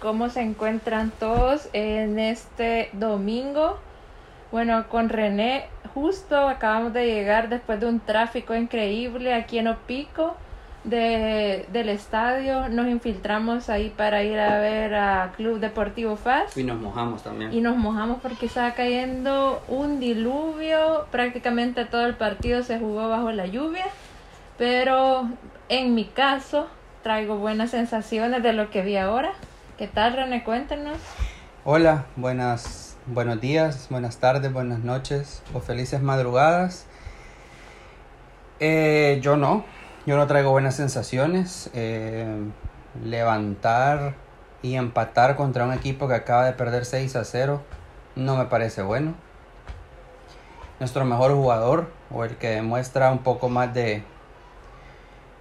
¿Cómo se encuentran todos en este domingo? Bueno, con René justo acabamos de llegar después de un tráfico increíble aquí en Opico de, del estadio. Nos infiltramos ahí para ir a ver a Club Deportivo FAS. Y nos mojamos también. Y nos mojamos porque estaba cayendo un diluvio. Prácticamente todo el partido se jugó bajo la lluvia. Pero en mi caso traigo buenas sensaciones de lo que vi ahora. ¿Qué tal, René? Cuéntanos. Hola, buenas, buenos días, buenas tardes, buenas noches o felices madrugadas. Eh, yo no, yo no traigo buenas sensaciones. Eh, levantar y empatar contra un equipo que acaba de perder 6 a 0 no me parece bueno. Nuestro mejor jugador o el que demuestra un poco más de,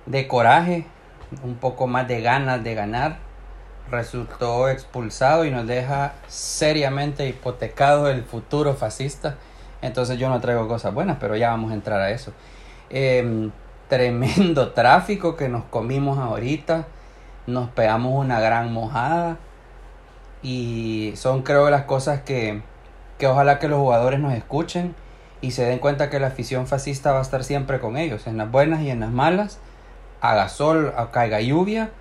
de coraje, un poco más de ganas de ganar, resultó expulsado y nos deja seriamente hipotecado el futuro fascista. Entonces yo no traigo cosas buenas, pero ya vamos a entrar a eso. Eh, tremendo tráfico que nos comimos ahorita. Nos pegamos una gran mojada. Y son creo las cosas que, que ojalá que los jugadores nos escuchen y se den cuenta que la afición fascista va a estar siempre con ellos, en las buenas y en las malas, haga sol, caiga lluvia,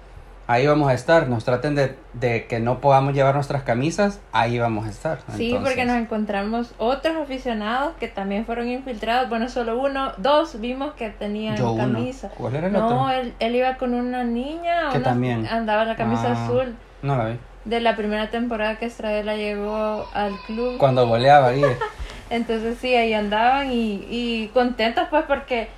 ahí vamos a estar. Nos traten de, de, que no podamos llevar nuestras camisas, ahí vamos a estar. Sí, Entonces, porque nos encontramos otros aficionados que también fueron infiltrados. Bueno, solo uno, dos vimos que tenían yo camisa. Uno. ¿Cuál era el no, otro? Él, él iba con una niña. Que una, también. Andaba la camisa Ah, azul. No la vi. De la primera temporada que Estradela llegó al club. Cuando goleaba ahí. Entonces sí, ahí andaban y, y contentos pues porque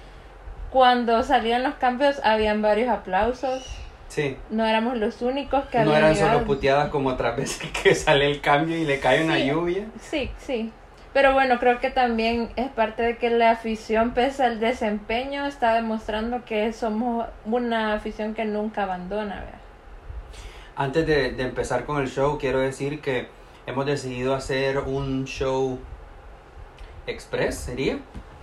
cuando salían los cambios habían varios aplausos. Sí. No éramos los únicos que No habían eran llegado. solo puteadas como otras veces que sale el cambio y le cae una Sí. lluvia. Sí, sí. Pero bueno, creo que también es parte de que la afición, pese al desempeño, está demostrando que somos una afición que nunca abandona. ¿verdad? Antes de, de empezar con el show, quiero decir que hemos decidido hacer un show express, sería,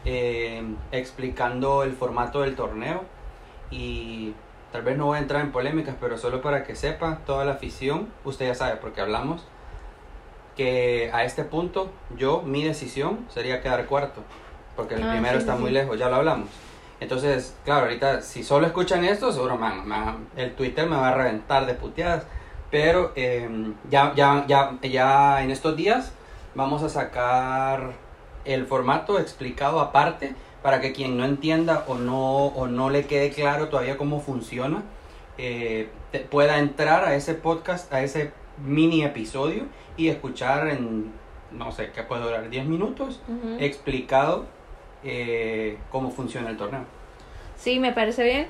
eh, explicando el formato del torneo y tal vez no voy a entrar en polémicas, pero solo para que sepa toda la afición, usted ya sabe porque hablamos, que a este punto yo, mi decisión sería quedar cuarto, porque el Ah, primero sí, está sí, muy lejos, ya lo hablamos. Entonces, claro, ahorita si solo escuchan esto, seguro man, man, el Twitter me va a reventar de puteadas. Pero eh, ya, ya, ya, ya en estos días vamos a sacar el formato explicado aparte para que quien no entienda o no, o no le quede claro todavía cómo funciona, eh, te- pueda entrar a ese podcast, a ese mini episodio y escuchar en, no sé, ¿qué puede durar? 10 minutos explicado eh, cómo funciona el torneo. Sí, me parece bien.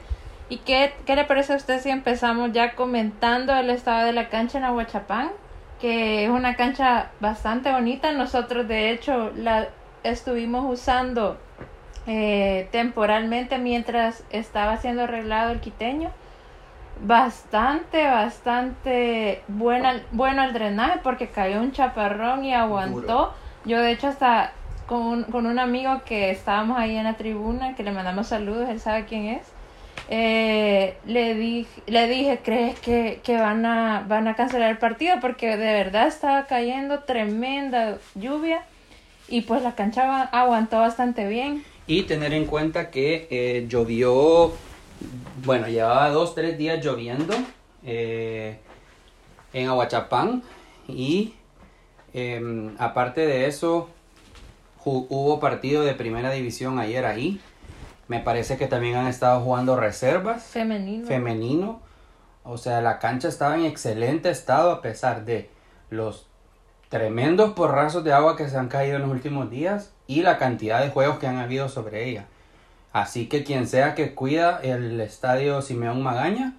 ¿Y qué, qué le parece a usted si empezamos ya comentando el estado de la cancha en Aguachapán? Que es una cancha bastante bonita. Nosotros, de hecho, la estuvimos usando eh, temporalmente mientras estaba siendo arreglado el quiteño. Bastante, bastante buena, bueno el drenaje porque cayó un chaparrón y aguantó. Yo, de hecho, hasta con un, con un amigo que estábamos ahí en la tribuna, que le mandamos saludos, él sabe quién es. eh, le, dije, le dije, ¿crees que, que van, a, van a cancelar el partido? Porque de verdad estaba cayendo tremenda lluvia y pues la cancha aguantó bastante bien. Y tener en cuenta que eh, llovió, bueno, llevaba dos, tres días lloviendo eh, en Aguachapán y em, aparte de eso hubo partido de primera división ayer ahí. Me parece que también han estado jugando reservas Femenino. femenino. O sea, la cancha estaba en excelente estado a pesar de los tremendos porrazos de agua que se han caído en los últimos días y la cantidad de juegos que han habido sobre ella. Así que quien sea que cuida el estadio Simeón Magaña,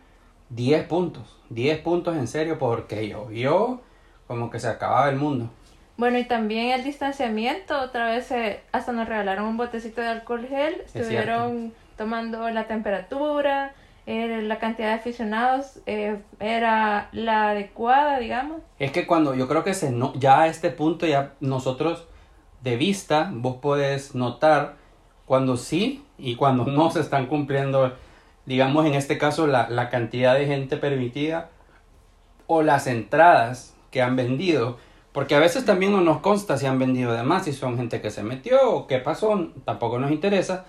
10 puntos. 10 puntos en serio porque llovió como que se acababa el mundo. Bueno, y también el distanciamiento, otra vez eh, hasta nos regalaron un botecito de alcohol gel, estuvieron tomando la temperatura, eh, la cantidad de aficionados eh, era la adecuada, digamos. Es que cuando yo creo que se no, ya a este punto ya nosotros de vista vos podés notar cuando sí y cuando no se están cumpliendo, digamos en este caso la, la cantidad de gente permitida o las entradas que han vendido. Porque a veces también no nos consta si han vendido de más, si son gente que se metió o qué pasó, tampoco nos interesa.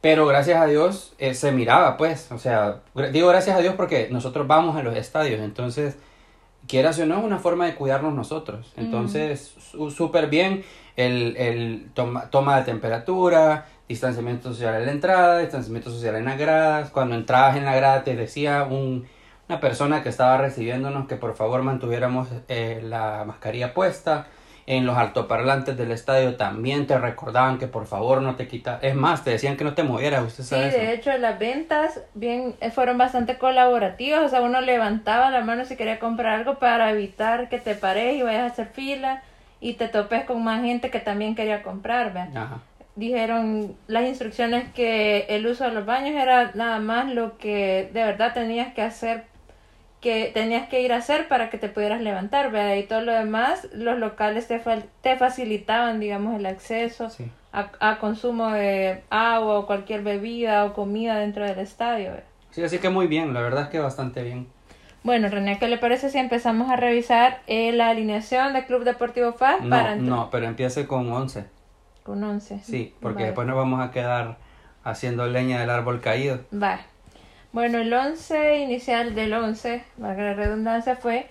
Pero gracias a Dios eh, se miraba, pues. O sea, digo gracias a Dios porque nosotros vamos a los estadios. Entonces, quieras o no, es una forma de cuidarnos nosotros. Entonces, súper bien el, el toma, toma de temperatura, distanciamiento social en la entrada, distanciamiento social en las gradas. Cuando entrabas en la grada te decía un, una persona que estaba recibiéndonos que por favor mantuviéramos eh, la mascarilla puesta en los altoparlantes del estadio también te recordaban que por favor no te quita, es más, te decían que no te movieras, usted sabe. Sí, de hecho las ventas bien eh, fueron bastante colaborativas, o sea, uno levantaba la mano si quería comprar algo para evitar que te pares y vayas a hacer fila y te topes con más gente que también quería comprar, Dijeron las instrucciones que el uso de los baños era nada más lo que de verdad tenías que hacer que tenías que ir a hacer para que te pudieras levantar, ¿verdad? Y todo lo demás, los locales te, te facilitaban, digamos, el acceso a, a, consumo de agua o cualquier bebida o comida dentro del estadio. Sí, así que muy bien, la verdad es que bastante bien. Bueno, René, ¿qué le parece si empezamos a revisar eh, la alineación del Club Deportivo FAS? No, para no, pero empiece con 11. Con 11. Sí, porque después nos vamos a quedar haciendo leña del árbol caído. Va. Bueno, el 11 inicial del 11, valga la redundancia, fue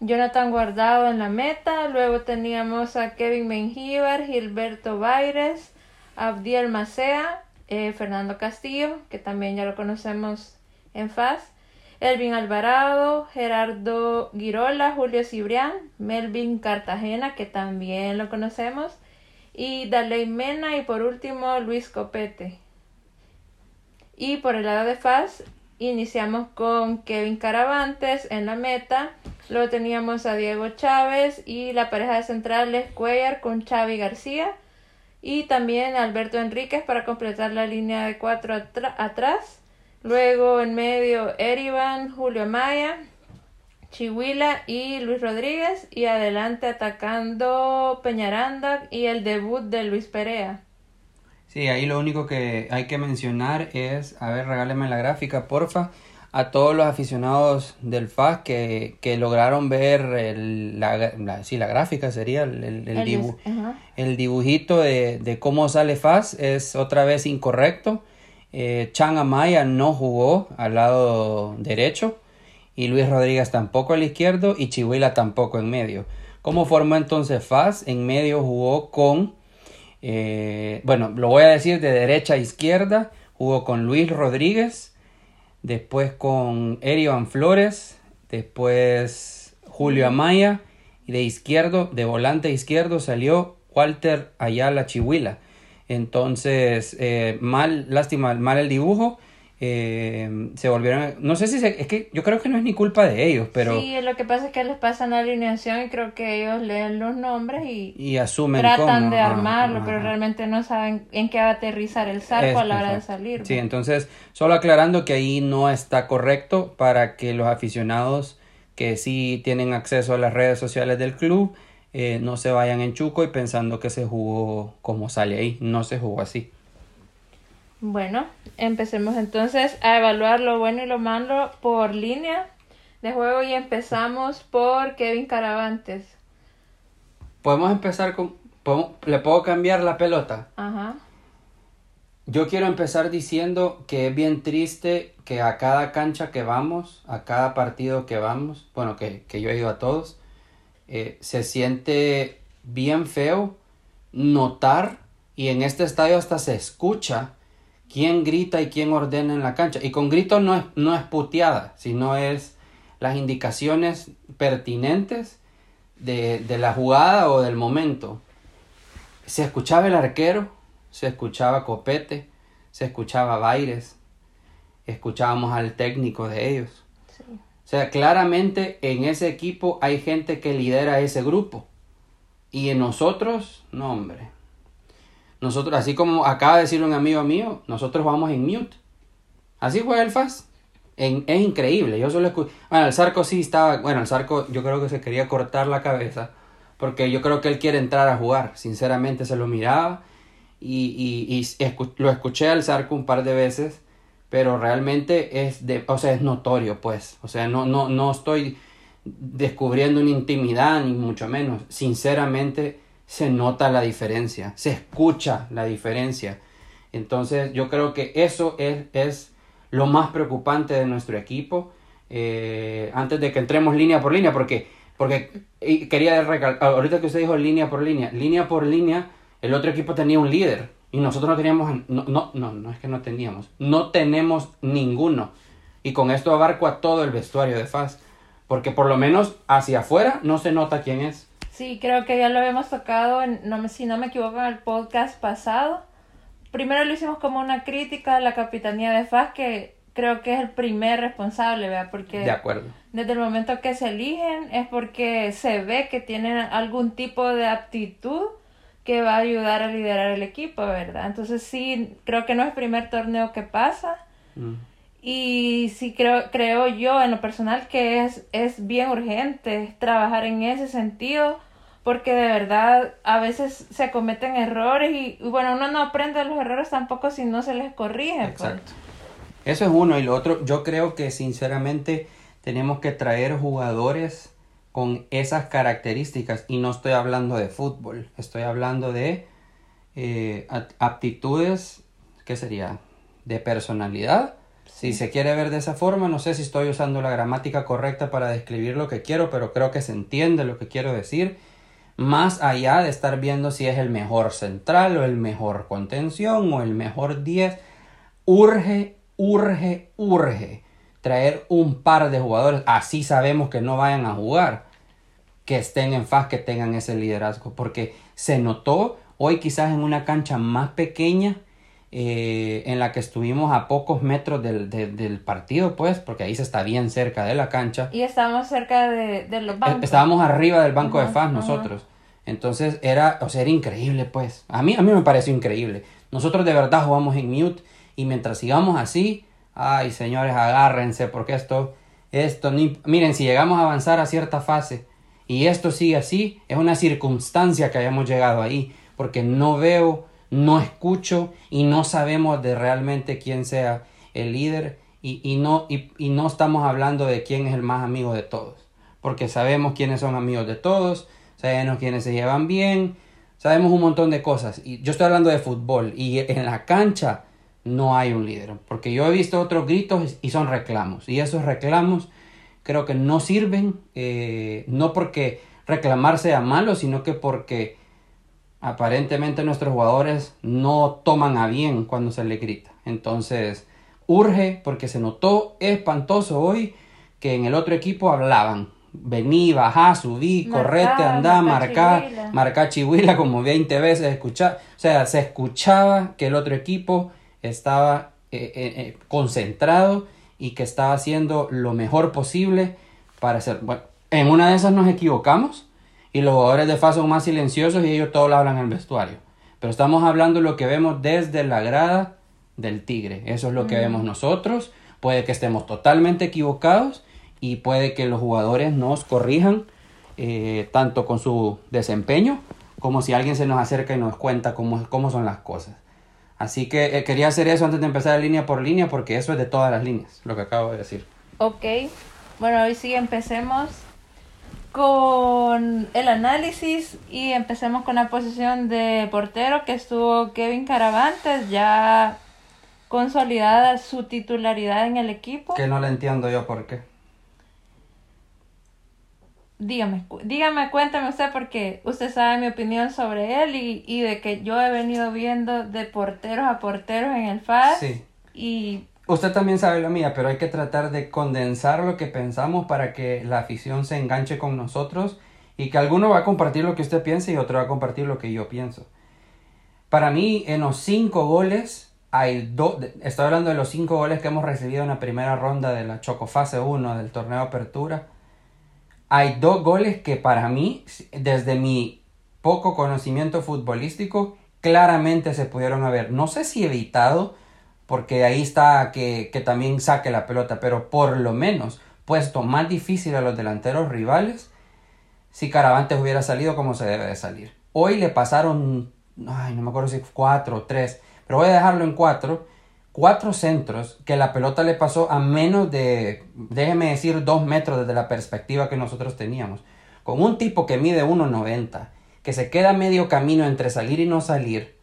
Jonathan Guardado en la meta, luego teníamos a Kevin Mengíbar, Gilberto Baires, Abdiel Macea, eh, Fernando Castillo, que también ya lo conocemos en FAS, Elvin Alvarado, Gerardo Girola, Julio Cibrián, Melvin Cartagena, que también lo conocemos, y Daley Mena, y por último Luis Copete. Y por el lado de FAS, iniciamos con Kevin Caravantes en la meta. Luego teníamos a Diego Chávez y la pareja de centrales Cuellar con Xavi García. Y también Alberto Enríquez para completar la línea de cuatro atrás. Luego en medio Erivan, Julio Maya, Chihuila y Luis Rodríguez. Y adelante atacando Peñaranda y el debut de Luis Perea. Sí, ahí lo único que hay que mencionar es, a ver, regáleme la gráfica, porfa, a todos los aficionados del FAS que, que lograron ver el, la, la, sí, la gráfica sería el, el, el, dibujito de, de, cómo sale FAS es otra vez incorrecto. Eh, Chan Amaya no jugó al lado derecho y Luis Rodríguez tampoco al izquierdo y Chihuila tampoco en medio. ¿Cómo formó entonces FAS? En medio jugó con eh, bueno, lo voy a decir de derecha a izquierda. Jugó con Luis Rodríguez, después con Erivan Flores, después Julio Amaya y de izquierdo, de volante izquierdo salió Walter Ayala Chihuila. Entonces, eh, mal, lástima, mal el dibujo eh, se volvieron, no sé si es que yo creo que no es ni culpa de ellos, pero... Sí, lo que pasa es que les pasan la alineación y creo que ellos leen los nombres y, y asumen tratan de armarlo, pero realmente no saben en qué va a aterrizar el saco a la hora de salir. Sí, entonces, solo aclarando que ahí no está correcto para que los aficionados que sí tienen acceso a las redes sociales del club eh, no se vayan en chuco y pensando que se jugó como sale ahí, no se jugó así. Bueno, empecemos entonces a evaluar lo bueno y lo malo por línea de juego y empezamos por Kevin Caravantes. Podemos empezar con... ¿Le puedo cambiar la pelota? Ajá. Yo quiero empezar diciendo que es bien triste que a cada cancha que vamos, a cada partido que vamos, bueno, que, yo he ido a todos, eh, se siente bien feo notar y en este estadio hasta se escucha quién grita y quién ordena en la cancha. Y con grito no es, no es puteada, sino es las indicaciones pertinentes de, de la jugada o del momento. Se escuchaba el arquero, se escuchaba Copete, se escuchaba Baires, escuchábamos al técnico de ellos. O sea, claramente en ese equipo hay gente que lidera ese grupo. Y en nosotros, no hombre, nosotros, así como acaba de decir un amigo mío, nosotros vamos en mute. Así fue el FAS. En, es increíble. Yo solo escuché. Bueno, el Zarco sí estaba. Bueno, el Zarco yo creo que se quería cortar la cabeza. Porque yo creo que él quiere entrar a jugar. Sinceramente se lo miraba. Y, y lo escuché al Zarco un par de veces. Pero realmente es de. O sea, es notorio, pues. O sea, no, no, no estoy descubriendo una intimidad, ni mucho menos. Sinceramente, se nota la diferencia, se escucha la diferencia. Entonces, yo creo que eso es, es lo más preocupante de nuestro equipo. Eh, antes de que entremos línea por línea, porque, porque quería recalcar, ahorita que usted dijo línea por línea, línea por línea, el otro equipo tenía un líder y nosotros no teníamos, no, no, no, no es que no teníamos, no tenemos ninguno. Y con esto abarco a todo el vestuario de FAS. Porque por lo menos hacia afuera no se nota quién es. Sí, creo que ya lo habíamos tocado, no, si no me equivoco, en el podcast pasado. Primero lo hicimos como una crítica a la capitanía de FAS, que creo que es el primer responsable, ¿verdad? Porque de acuerdo. desde el momento que se eligen es porque se ve que tienen algún tipo de aptitud que va a ayudar a liderar el equipo, ¿verdad? Entonces sí, creo que no es el primer torneo que pasa. Mm. Y sí creo, creo yo en lo personal que es, es bien urgente trabajar en ese sentido porque de verdad a veces se cometen errores y, bueno, uno no aprende los errores tampoco si no se les corrige. Pues. Exacto. Eso es uno y lo otro, yo creo que sinceramente tenemos que traer jugadores con esas características y no estoy hablando de fútbol, estoy hablando de eh, aptitudes, ¿qué sería? De personalidad si se quiere ver de esa forma, no sé si estoy usando la gramática correcta para describir lo que quiero, pero creo que se entiende lo que quiero decir. Más allá de estar viendo si es el mejor central o el mejor contención o el mejor 10, urge, urge, urge traer un par de jugadores, así sabemos que no vayan a jugar, que estén en faz, que tengan ese liderazgo, porque se notó hoy quizás en una cancha más pequeña, eh, en la que estuvimos a pocos metros del, del, partido, pues, porque ahí se está bien cerca de la cancha. Y estábamos cerca de, de los bancos. Estábamos arriba del banco de fans nosotros. Entonces era, o sea, era increíble, pues. A mí, a mí me pareció increíble. Nosotros de verdad jugamos en mute y mientras sigamos así, ay, señores, agárrense porque esto, esto, ni, miren, si llegamos a avanzar a cierta fase y esto sigue así, es una circunstancia que hayamos llegado ahí, porque no veo no escucho y no sabemos de realmente quién sea el líder y, y no, y, y, no estamos hablando de quién es el más amigo de todos, porque sabemos quiénes son amigos de todos, sabemos quiénes se llevan bien, sabemos un montón de cosas. Y yo estoy hablando de fútbol y en la cancha no hay un líder, porque yo he visto otros gritos y son reclamos, y esos reclamos creo que no sirven, eh, no porque reclamar sea malo, sino que porque aparentemente nuestros jugadores no toman a bien cuando se le grita. Entonces, urge porque se notó espantoso hoy que en el otro equipo hablaban. Vení, bajá, subí, correte, andá, marcá, marcá chihuila como 20 veces, escuchar. O sea, se escuchaba que el otro equipo estaba eh, eh, eh, concentrado y que estaba haciendo lo mejor posible para hacer. Bueno, en una de esas nos equivocamos y los jugadores de FA son más silenciosos y ellos todos lo hablan en el vestuario. Pero estamos hablando de lo que vemos desde la grada del Tigre. Eso es lo que vemos nosotros. Puede que estemos totalmente equivocados y puede que los jugadores nos corrijan eh, tanto con su desempeño como si alguien se nos acerca y nos cuenta cómo, cómo son las cosas. Así que eh, quería hacer eso antes de empezar línea por línea porque eso es de todas las líneas, lo que acabo de decir. Ok, bueno, hoy sí empecemos con el análisis y empecemos con la posición de portero que estuvo Kevin Caravantes, ya consolidada su titularidad en el equipo. Que no le entiendo yo por qué. Dígame, dígame, cuéntame usted porque usted sabe mi opinión sobre él y, y de que yo he venido viendo de porteros a porteros en el FAS. Sí. Y Usted también sabe la mía, pero hay que tratar de condensar lo que pensamos para que la afición se enganche con nosotros y que alguno va a compartir lo que usted piensa y otro va a compartir lo que yo pienso. Para mí, en los cinco goles, hay dos, estoy hablando de los cinco goles que hemos recibido en la primera ronda de la Chocofase 1 del torneo Apertura. Hay dos goles que para mí, desde mi poco conocimiento futbolístico, claramente se pudieron haber, no sé si evitado, porque ahí está que, también saque la pelota, pero por lo menos puesto más difícil a los delanteros rivales si Caravantes hubiera salido como se debe de salir. Hoy le pasaron, ay, no me acuerdo si cuatro o tres, pero voy a dejarlo en cuatro. cuatro centros que la pelota le pasó a menos de, déjeme decir, dos metros desde la perspectiva que nosotros teníamos. Con un tipo que mide 1,90, que se queda medio camino entre salir y no salir,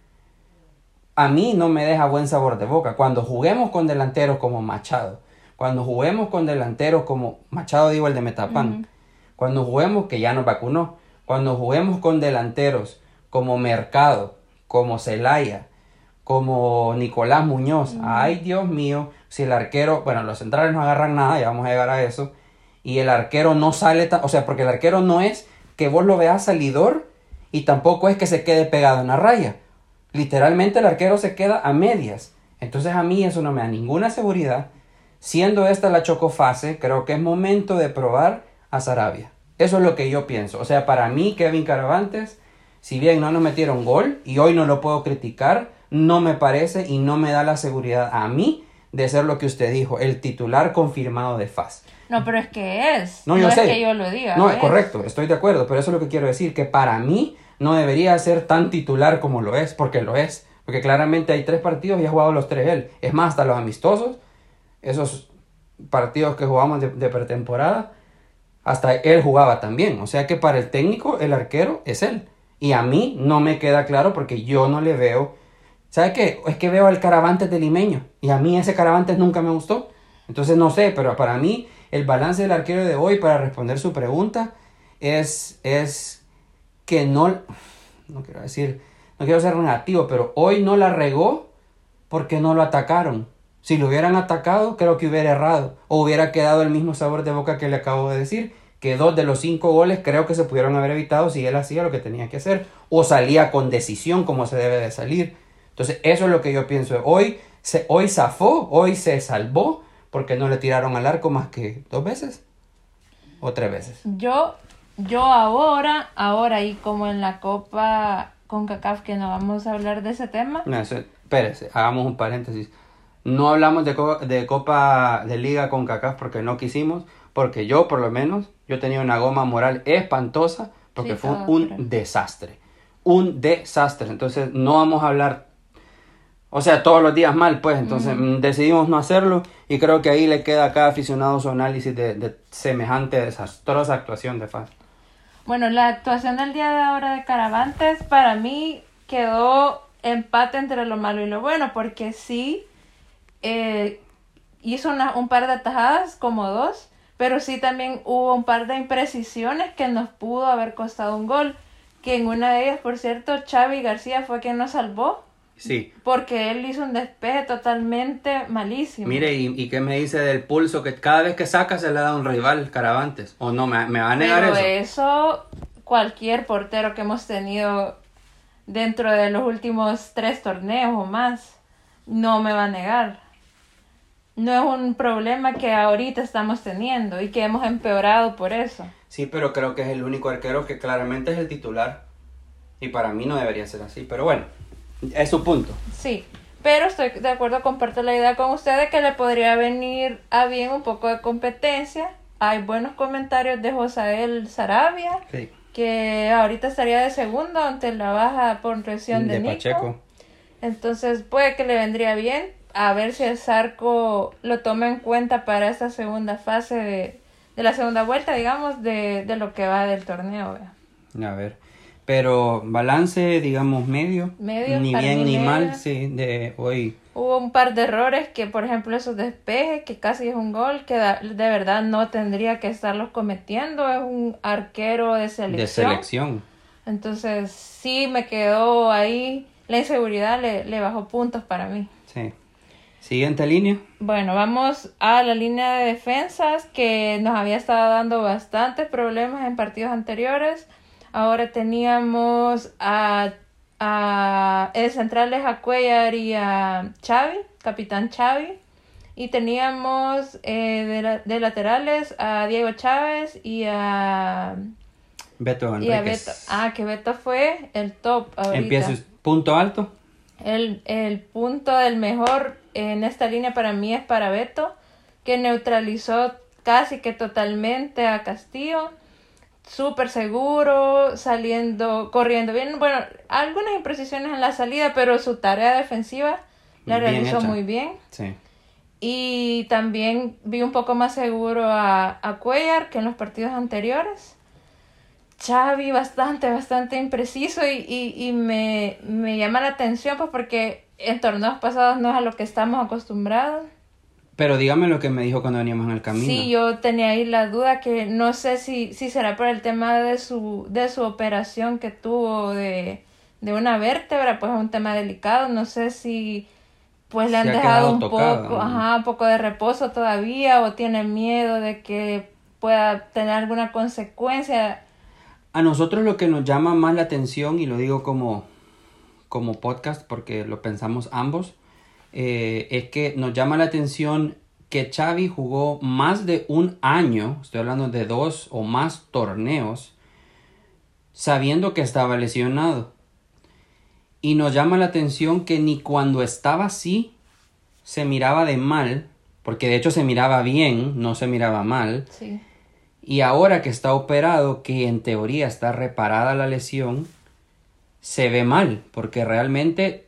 a mí no me deja buen sabor de boca. Cuando juguemos con delanteros como Machado, cuando juguemos con delanteros como Machado, digo el de Metapán, cuando juguemos, que ya nos vacunó, cuando juguemos con delanteros como Mercado, como Celaya, como Nicolás Muñoz. Ay, Dios mío, si el arquero, bueno, los centrales no agarran nada, ya vamos a llegar a eso, y el arquero no sale, tan, o sea, porque el arquero no es que vos lo veas salidor y tampoco es que se quede pegado en la raya. Literalmente el arquero se queda a medias. Entonces a mí eso no me da ninguna seguridad. Siendo esta la chocofase, creo que es momento de probar a Sarabia. Eso es lo que yo pienso. O sea, para mí, Kevin Caravantes, si bien no nos metieron gol y hoy no lo puedo criticar, no me parece y no me da la seguridad a mí de ser lo que usted dijo, el titular confirmado de FAS. No, pero es que es. No, yo es que yo lo diga. No, es correcto, estoy de acuerdo, pero eso es lo que quiero decir, que para mí no debería ser tan titular como lo es, porque lo es. Porque claramente hay tres partidos y ha jugado los tres él. Es más, hasta los amistosos, esos partidos que jugamos de, pretemporada, hasta él jugaba también. O sea que para el técnico, el arquero es él. Y a mí no me queda claro porque yo no le veo ¿Sabe qué? Es que veo al Caravantes de Limeño y a mí ese Caravantes nunca me gustó. Entonces no sé, pero para mí el balance del arquero de hoy para responder su pregunta es, es que no, no quiero decir, no quiero ser negativo, pero hoy no la regó porque no lo atacaron. Si lo hubieran atacado, creo que hubiera errado o hubiera quedado el mismo sabor de boca que le acabo de decir, que dos de los cinco goles creo que se pudieron haber evitado si él hacía lo que tenía que hacer o salía con decisión como se debe de salir. Entonces, eso es lo que yo pienso. Hoy, se, hoy zafó, hoy se salvó, porque no le tiraron al arco más que dos veces o tres veces. Yo, yo ahora, ahora y como en la Copa con CACAF, que no vamos a hablar de ese tema. No, espérese, hagamos un paréntesis. No hablamos de, de Copa de Liga con CACAF porque no quisimos, porque yo por lo menos, yo tenía una goma moral espantosa porque fue un desastre. Un desastre. Entonces no vamos a hablar o sea, todos los días mal, pues. Entonces mm, decidimos no hacerlo y creo que ahí le queda a cada aficionado su análisis de, semejante desastrosa actuación de FAS. Bueno, la actuación del día de ahora de Caravantes para mí quedó empate entre lo malo y lo bueno, porque sí eh, hizo un par de atajadas, como dos, pero sí también hubo un par de imprecisiones que nos pudo haber costado un gol. Que en una de ellas, por cierto, Xavi García fue quien nos salvó Sí. Porque él hizo un despeje totalmente malísimo. Mire, ¿y, qué me dice del pulso? Que cada vez que saca se le da un rival, Caravantes. ¿O no? ¿Me, me va a negar Pero eso? cualquier portero que hemos tenido dentro de los últimos tres torneos o más, no me va a negar. No es un problema que ahorita estamos teniendo y que hemos empeorado por eso. Sí, pero creo que es el único arquero que claramente es el titular. Y para mí no debería ser así. Pero bueno. Es su punto. Sí, pero estoy de acuerdo, comparto la idea con ustedes que le podría venir a bien un poco de competencia. Hay buenos comentarios de Josael Sarabia, que ahorita estaría de segundo ante la baja por presión de, de Pacheco. Entonces puede que le vendría bien. A ver si el Zarco lo toma en cuenta para esta segunda fase de, de la segunda vuelta, digamos, de, de lo que va del torneo. A ver. Pero balance, digamos, medio. Medio. Ni bien ni mal, sí, de hoy. Hubo un par de errores que, por ejemplo, esos despejes, que casi es un gol, que de verdad no tendría que estarlos cometiendo. Es un arquero de selección. De selección. Entonces, sí me quedó ahí. La inseguridad le, le bajó puntos para mí. Sí. Siguiente línea. Bueno, vamos a la línea de defensas que nos había estado dando bastantes problemas en partidos anteriores. Ahora teníamos a, a el centrales a Cuellar y a Xavi, capitán Xavi. Y teníamos eh, de, laterales a Diego Chávez y a Beto Enríquez. Ah, que Beto fue el top ahorita. Empieza punto alto. El, el punto del mejor en esta línea para mí es para Beto, que neutralizó casi que totalmente a Castillo súper seguro, saliendo, corriendo bien. Bueno, algunas imprecisiones en la salida, pero su tarea defensiva la Bien realizó hecha. muy bien. Sí. Y también vi un poco más seguro a, a Cuellar que en los partidos anteriores. Xavi bastante, bastante impreciso y, y, y me, me llama la atención pues porque en torneos pasados no es a lo que estamos acostumbrados. Pero dígame lo que me dijo cuando veníamos en el camino. Sí, yo tenía ahí la duda que no sé si, si será por el tema de su, de su operación que tuvo de, de una vértebra, pues es un tema delicado, no sé si pues le han dejado un poco, ¿no? ajá, un poco de reposo todavía o tiene miedo de que pueda tener alguna consecuencia. A nosotros lo que nos llama más la atención, y lo digo como, como podcast porque lo pensamos ambos, eh, es que nos llama la atención que Xavi jugó más de un año, estoy hablando de dos o más torneos, sabiendo que estaba lesionado. Y nos llama la atención que ni cuando estaba así se miraba de mal, porque de hecho se miraba bien, no se miraba mal. Sí. Y ahora que está operado, que en teoría está reparada la lesión, se ve mal, porque realmente,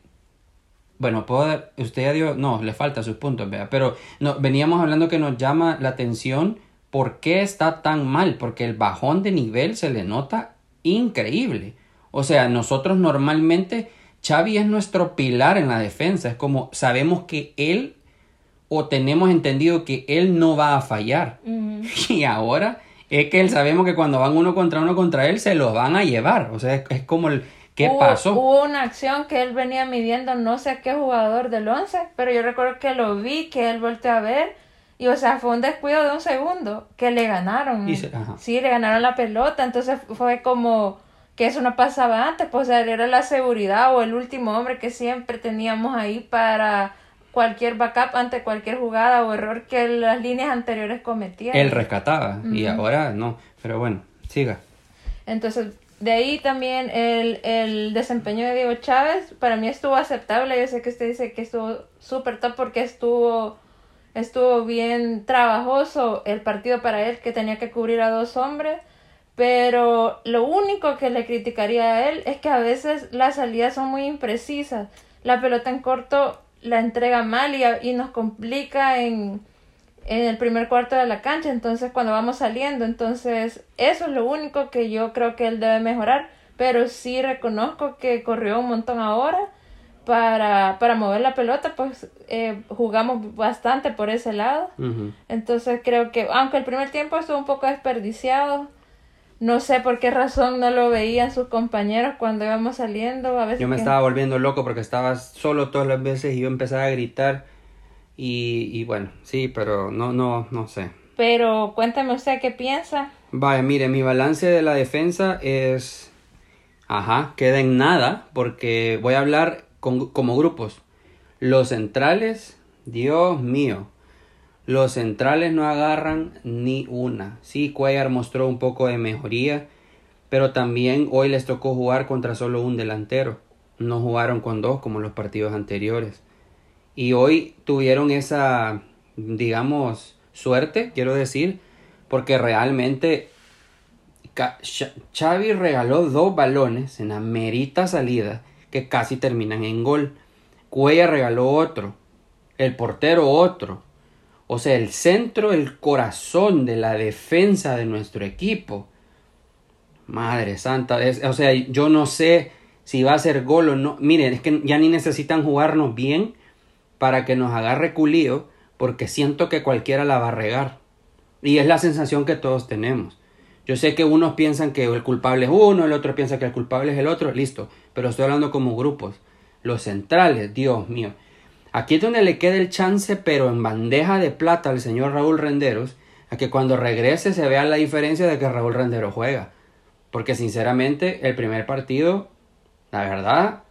bueno, puedo dar- usted ya dio, no, le falta sus puntos, vea, pero no, veníamos hablando que nos llama la atención por qué está tan mal, porque el bajón de nivel se le nota increíble. O sea, nosotros normalmente, Xavi es nuestro pilar en la defensa, es como sabemos que él o tenemos entendido que él no va a fallar. Y ahora es que él sabemos que cuando van uno contra uno contra él se los van a llevar. O sea, es, es como el ¿qué Hubo- pasó? Hubo una acción que él venía midiendo, no sé qué jugador del 11, pero yo recuerdo que lo vi, que él volteó a ver, y o sea, fue un descuido de un segundo, que le ganaron. Y se- ajá. Sí, le ganaron la pelota, entonces fue como que eso no pasaba antes, pues o sea, era la seguridad o el último hombre que siempre teníamos ahí para cualquier backup ante cualquier jugada o error que las líneas anteriores cometían. Él rescataba y ahora no. Pero bueno, siga. Entonces, de ahí también el, el desempeño de Diego Chávez, para mí estuvo aceptable. Yo sé que usted dice que estuvo súper top porque estuvo, estuvo bien trabajoso el partido para él, que tenía que cubrir a dos hombres. Pero lo único que le criticaría a él es que a veces las salidas son muy imprecisas. La pelota en corto la entrega mal y, y nos complica en, en el primer cuarto de la cancha, entonces cuando vamos saliendo, entonces eso es lo único que yo creo que él debe mejorar, pero sí reconozco que corrió un montón ahora para, para mover la pelota, pues eh, jugamos bastante por ese lado, entonces creo que aunque el primer tiempo estuvo un poco desperdiciado, no sé por qué razón no lo veían sus compañeros cuando íbamos saliendo, a veces Yo me que- estaba volviendo loco porque estaba solo todas las veces y yo empezaba a gritar. Y, y bueno, sí, pero no, no, no sé. pero cuéntame usted qué piensa. Vaya, mire, mi balance de la defensa es... Ajá, queda en nada porque voy a hablar con- como grupos. Los centrales, Dios mío, los centrales no agarran ni una. Sí, Cuellar mostró un poco de mejoría, pero también hoy les tocó jugar contra solo un delantero. No jugaron con dos como los partidos anteriores. Y hoy tuvieron esa, digamos, suerte, quiero decir, porque realmente Xavi regaló dos balones en la merita salida que casi terminan en gol. Cuella regaló otro. El portero otro. O sea, el centro, el corazón de la defensa de nuestro equipo. Madre santa. o sea, yo no sé si va a ser gol o no. Miren, es que ya ni necesitan jugarnos bien para que nos agarre culío. Porque siento que cualquiera la va a regar. Y es la sensación que todos tenemos. Yo sé que unos piensan que el culpable es uno, el otro piensa que el culpable es el otro, listo. Pero estoy hablando como grupos. Los centrales, Dios mío. Aquí es donde le queda el chance, pero en bandeja de plata al señor Raúl Renderos, a que cuando regrese se vea la diferencia de que Raúl Renderos juega. Porque sinceramente, el primer partido, la verdad,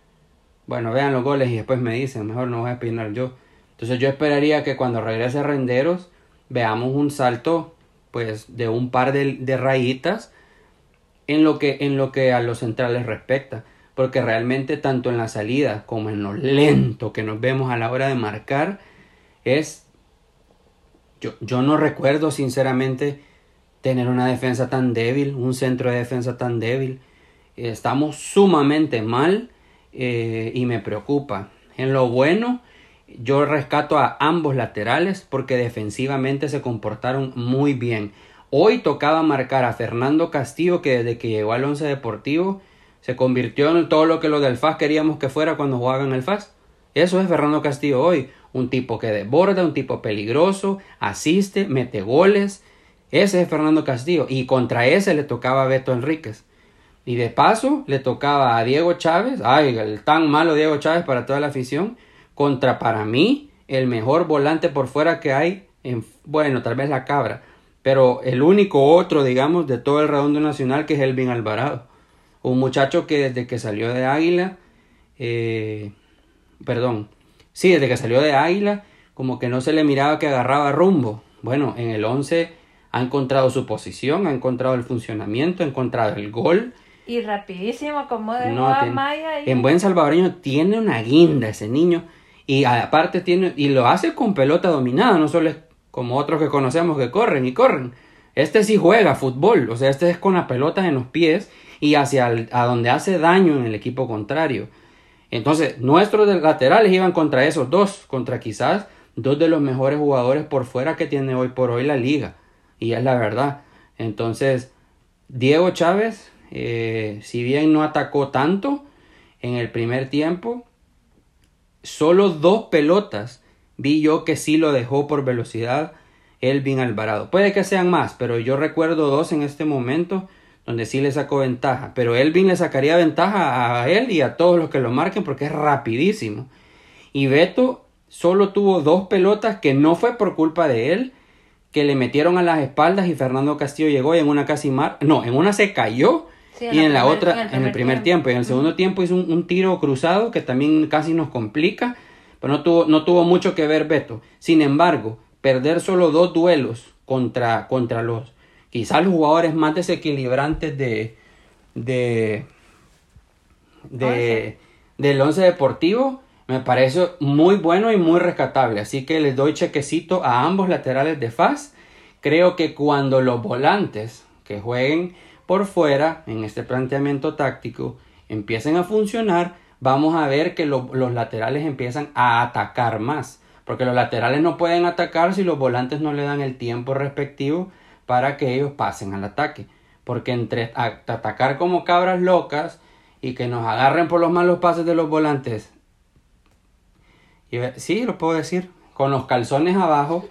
bueno, vean los goles y después me dicen, mejor no voy a opinar yo. Entonces yo esperaría que cuando regrese Renderos, veamos un salto, pues, de un par de, de rayitas en lo, que, en lo que a los centrales respecta. Porque realmente tanto en la salida como en lo lento que nos vemos a la hora de marcar, es... Yo, yo no recuerdo sinceramente tener una defensa tan débil, un centro de defensa tan débil. Estamos sumamente mal eh, y me preocupa. En lo bueno yo rescato a ambos laterales porque defensivamente se comportaron muy bien. Hoy tocaba marcar a Fernando Castillo que desde que llegó al Once Deportivo se convirtió en todo lo que los del FAS queríamos que fuera cuando jugaban el FAS. Eso es Fernando Castillo hoy. Un tipo que desborda, un tipo peligroso, asiste, mete goles. Ese es Fernando Castillo. Y contra ese le tocaba a Beto Enríquez. Y de paso le tocaba a Diego Chávez. Ay, el tan malo Diego Chávez para toda la afición. Contra para mí el mejor volante por fuera que hay. En, bueno, tal vez la cabra. Pero el único otro, digamos, de todo el redondo nacional que es Elvin Alvarado. Un muchacho que desde que salió de Águila, eh, perdón, sí, desde que salió de Águila, como que no se le miraba que agarraba rumbo. Bueno, en el 11 ha encontrado su posición, ha encontrado el funcionamiento, ha encontrado el gol. Y rapidísimo, como de no, Maya. En buen salvadoreño tiene una guinda ese niño. Y aparte tiene, y lo hace con pelota dominada, no solo es como otros que conocemos que corren y corren. Este sí juega fútbol, o sea, este es con las pelotas en los pies y hacia a donde hace daño en el equipo contrario. Entonces, nuestros laterales iban contra esos dos, contra quizás dos de los mejores jugadores por fuera que tiene hoy por hoy la liga. Y es la verdad. Entonces, Diego Chávez, eh, si bien no atacó tanto en el primer tiempo, solo dos pelotas vi yo que sí lo dejó por velocidad Elvin Alvarado. Puede que sean más, pero yo recuerdo dos en este momento donde sí le sacó ventaja. Pero Elvin le sacaría ventaja a él y a todos los que lo marquen porque es rapidísimo. Y Beto solo tuvo dos pelotas que no fue por culpa de él, que le metieron a las espaldas y Fernando Castillo llegó y en una casi mar, no, en una se cayó y en la otra, en el primer, tiempo. y en el segundo tiempo hizo un, un, tiro cruzado que también casi nos complica, pero no tuvo, no tuvo mucho que ver Beto. Sin embargo, perder solo dos duelos contra, contra los quizás los jugadores más desequilibrantes de, de, de del once deportivo me parece muy bueno y muy rescatable. Así que les doy chequecito a ambos laterales de FAS. Creo que cuando los volantes que jueguen por fuera en este planteamiento táctico empiecen a funcionar, vamos a ver que los laterales empiezan a atacar más. Porque los laterales no pueden atacar si los volantes no le dan el tiempo respectivo para que ellos pasen al ataque. Porque entre atacar como cabras locas y que nos agarren por los malos pases de los volantes, sí, lo puedo decir, con los calzones abajo,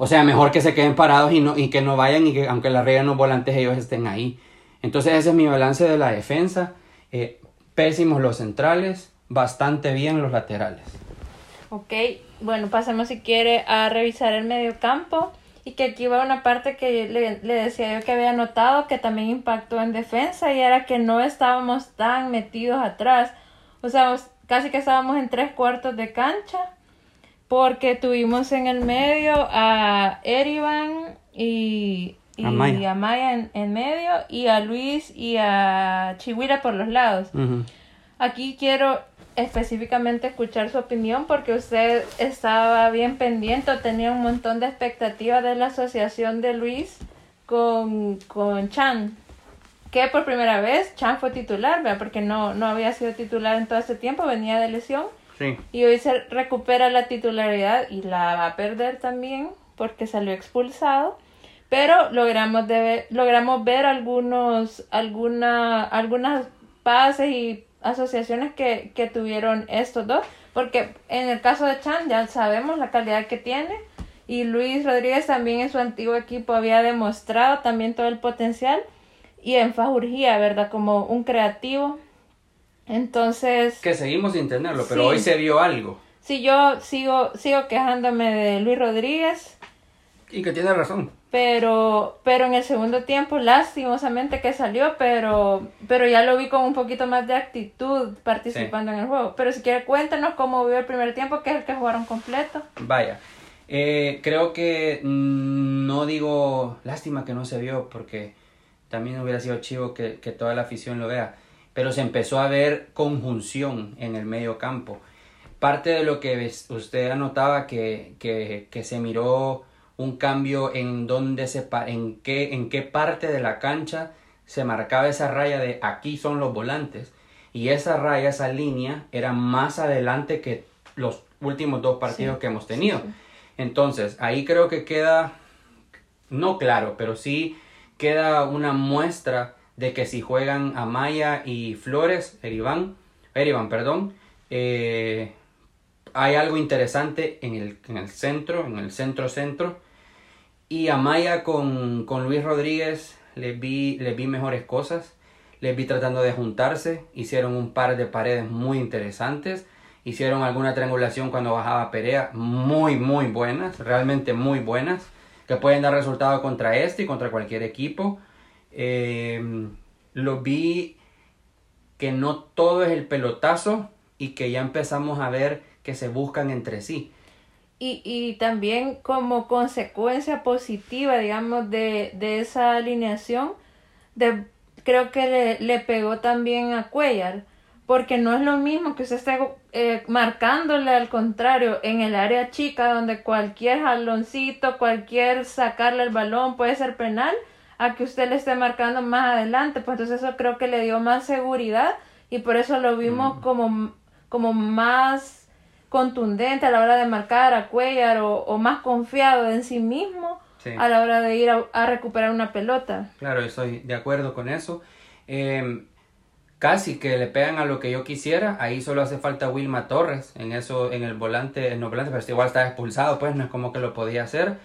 o sea, mejor que se queden parados y, no, y que no vayan y que aunque la rieguen los volantes ellos estén ahí. Entonces ese es mi balance de la defensa. Eh, pésimos los centrales, bastante bien los laterales. Ok, bueno, pasemos si quiere a revisar el medio campo. Y que aquí va una parte que le, le, decía yo que había notado que también impactó en defensa y era que no estábamos tan metidos atrás. O sea, casi que estábamos en tres cuartos de cancha porque tuvimos en el medio a Erivan y, y a Maya, en, en, medio y a Luis y a Chihuira por los lados. Aquí quiero específicamente escuchar su opinión porque usted estaba bien pendiente, tenía un montón de expectativas de la asociación de Luis con, con Chan, que por primera vez Chan fue titular, ¿verdad? porque no, no había sido titular en todo este tiempo, venía de lesión. Y hoy se recupera la titularidad y la va a perder también porque salió expulsado. Pero logramos, de, logramos ver algunos, alguna, algunas pases y asociaciones que, que tuvieron estos dos, porque en el caso de Chan ya sabemos la calidad que tiene y Luis Rodríguez también en su antiguo equipo había demostrado también todo el potencial y en Fajurgía, ¿verdad? Como un creativo. Entonces... Que seguimos sin tenerlo, pero hoy se vio algo. Sí, yo sigo, sigo quejándome de Luis Rodríguez. Y que tiene razón. Pero pero en el segundo tiempo lastimosamente que salió pero pero ya lo vi con un poquito más de actitud participando en el juego. Pero si quiere cuéntanos cómo vio el primer tiempo que es el que jugaron completo. Vaya. Eh, creo que mm, no digo lástima que no se vio porque también hubiera sido chivo que, que toda la afición lo vea pero se empezó a ver conjunción en el medio campo. Parte de lo que usted anotaba que, que, que se miró un cambio en dónde se en qué en qué parte de la cancha se marcaba esa raya de aquí son los volantes. Y esa raya esa línea era más adelante que los últimos dos partidos que hemos tenido. Entonces, ahí creo que queda, no claro, pero sí queda una muestra de que si juegan Amaya y Flores, Erivan, Erivan, perdón, eh, hay algo interesante en el, en el centro, en el centro-centro. Y Amaya con, con Luis Rodríguez les vi, les vi mejores cosas. Les vi tratando de juntarse. Hicieron un par de paredes muy interesantes. Hicieron alguna triangulación cuando bajaba Perea. Muy, muy buenas. Realmente muy buenas. Que pueden dar resultado contra este y contra cualquier equipo. Eh, lo vi que no todo es el pelotazo y que ya empezamos a ver que se buscan entre sí. Y, y también como consecuencia positiva, digamos, de, de esa alineación, de, creo que le, le, pegó también a Cuellar, porque no es lo mismo que usted esté eh, marcándole al contrario en el área chica, donde cualquier jaloncito, cualquier sacarle el balón puede ser penal, a que usted le esté marcando más adelante, pues entonces eso creo que le dio más seguridad y por eso lo vimos mm. como, como más contundente a la hora de marcar a Cuellar o, más confiado en sí mismo a la hora de ir a, recuperar una pelota. Claro, estoy de acuerdo con eso. Em, casi que le pegan a lo que yo quisiera. Ahí solo hace falta Wilma Torres en eso, en el volante, en el volante, pero igual está expulsado, pues no es como que lo podía hacer.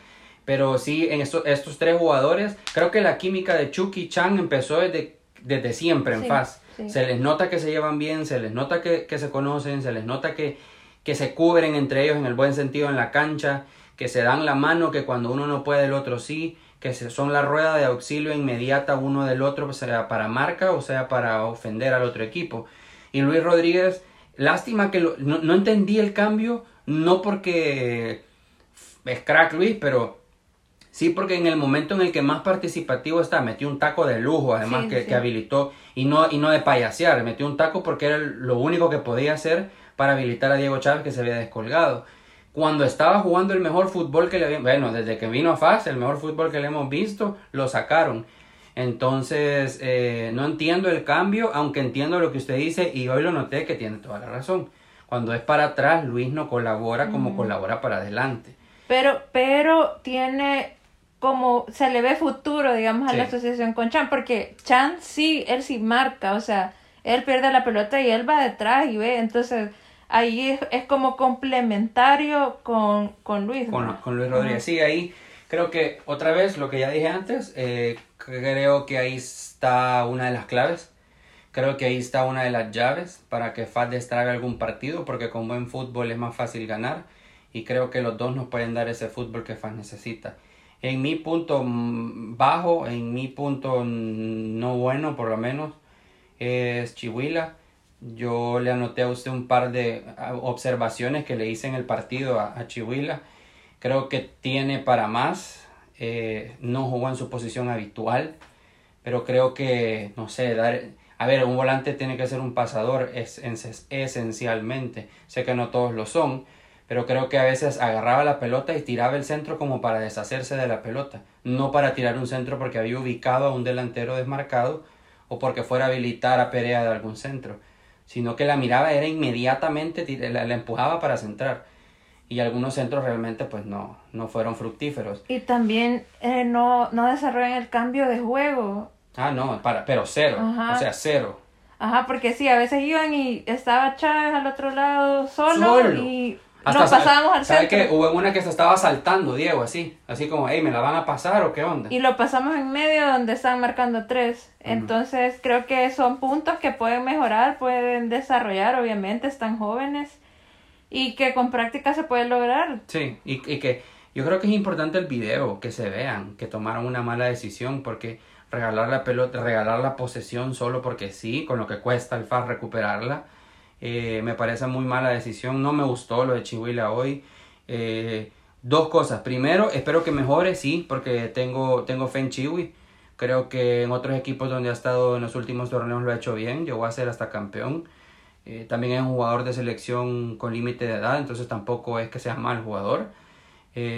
Pero sí, en estos, estos tres jugadores, creo que la química de Chucky Chan empezó desde, desde siempre en Faz. Se les nota que se llevan bien, se les nota que, que se conocen, se les nota que, que se cubren entre ellos en el buen sentido en la cancha, que se dan la mano, que cuando uno no puede el otro sí, que son la rueda de auxilio inmediata uno del otro, sea para marca o sea para ofender al otro equipo. Y Luis Rodríguez, lástima que no, entendí el cambio, no porque es crack Luis, pero sí porque en el momento en el que más participativo está, metió un taco de lujo, además que, que, habilitó, y no, y no de payasear, metió un taco porque era lo único que podía hacer para habilitar a Diego Chávez que se había descolgado. Cuando estaba jugando el mejor fútbol que le habían, bueno, desde que vino a FAS, el mejor fútbol que le hemos visto, lo sacaron. Entonces, eh, no entiendo el cambio, aunque entiendo lo que usted dice y hoy lo noté que tiene toda la razón. Cuando es para atrás, Luis no colabora como colabora para adelante. Pero, pero tiene como, se le ve futuro, digamos, a la asociación con Chan, porque Chan sí, él sí marca, o sea, él pierde la pelota y él va detrás y ve, entonces ahí es, como complementario con, con Luis. Con, con Luis Rodríguez. Sí, ahí creo que otra vez lo que ya dije antes, eh, creo que ahí está una de las claves. Creo que ahí está una de las llaves para que FAD destrague algún partido, porque con buen fútbol es más fácil ganar. Y creo que los dos nos pueden dar ese fútbol que FAD necesita. En mi punto bajo, en mi punto no bueno por lo menos, es Chihuila yo le anoté a usted un par de observaciones que le hice en el partido a, Chihuila. Creo que tiene para más. Eh, no jugó en su posición habitual. Pero creo que, no sé, dar... A ver, un volante tiene que ser un pasador es, esencialmente. Sé que no todos lo son. Pero creo que a veces agarraba la pelota y tiraba el centro como para deshacerse de la pelota. No para tirar un centro porque había ubicado a un delantero desmarcado o porque fuera a habilitar a Perea de algún centro sino que la miraba era inmediatamente, la, empujaba para centrar. Y algunos centros realmente pues no, no fueron fructíferos. Y también eh, no, no desarrollan el cambio de juego. Ah, no, para, pero cero, o sea, cero. Ajá, porque sí, a veces iban y estaba Chávez al otro lado solo, y nos pasábamos al ¿sabe que Hubo una que se estaba saltando, Diego, así, así como, hey, ¿me la van a pasar o qué onda? Y lo pasamos en medio donde están marcando tres. Entonces creo que son puntos que pueden mejorar, pueden desarrollar, obviamente, están jóvenes y que con práctica se puede lograr. Sí, y, y que yo creo que es importante el video, que se vean, que tomaron una mala decisión porque regalar la pelota, regalar la posesión solo porque sí, con lo que cuesta el FAR recuperarla, eh, me parece muy mala decisión. No me gustó lo de Chihuila hoy. Eh, dos cosas. Primero, espero que mejore, sí, porque tengo, tengo fe en Chihui. Creo que en otros equipos donde ha estado en los últimos torneos lo ha hecho bien. Llegó a ser hasta campeón. Eh, también es un jugador de selección con límite de edad, entonces tampoco es que sea mal jugador.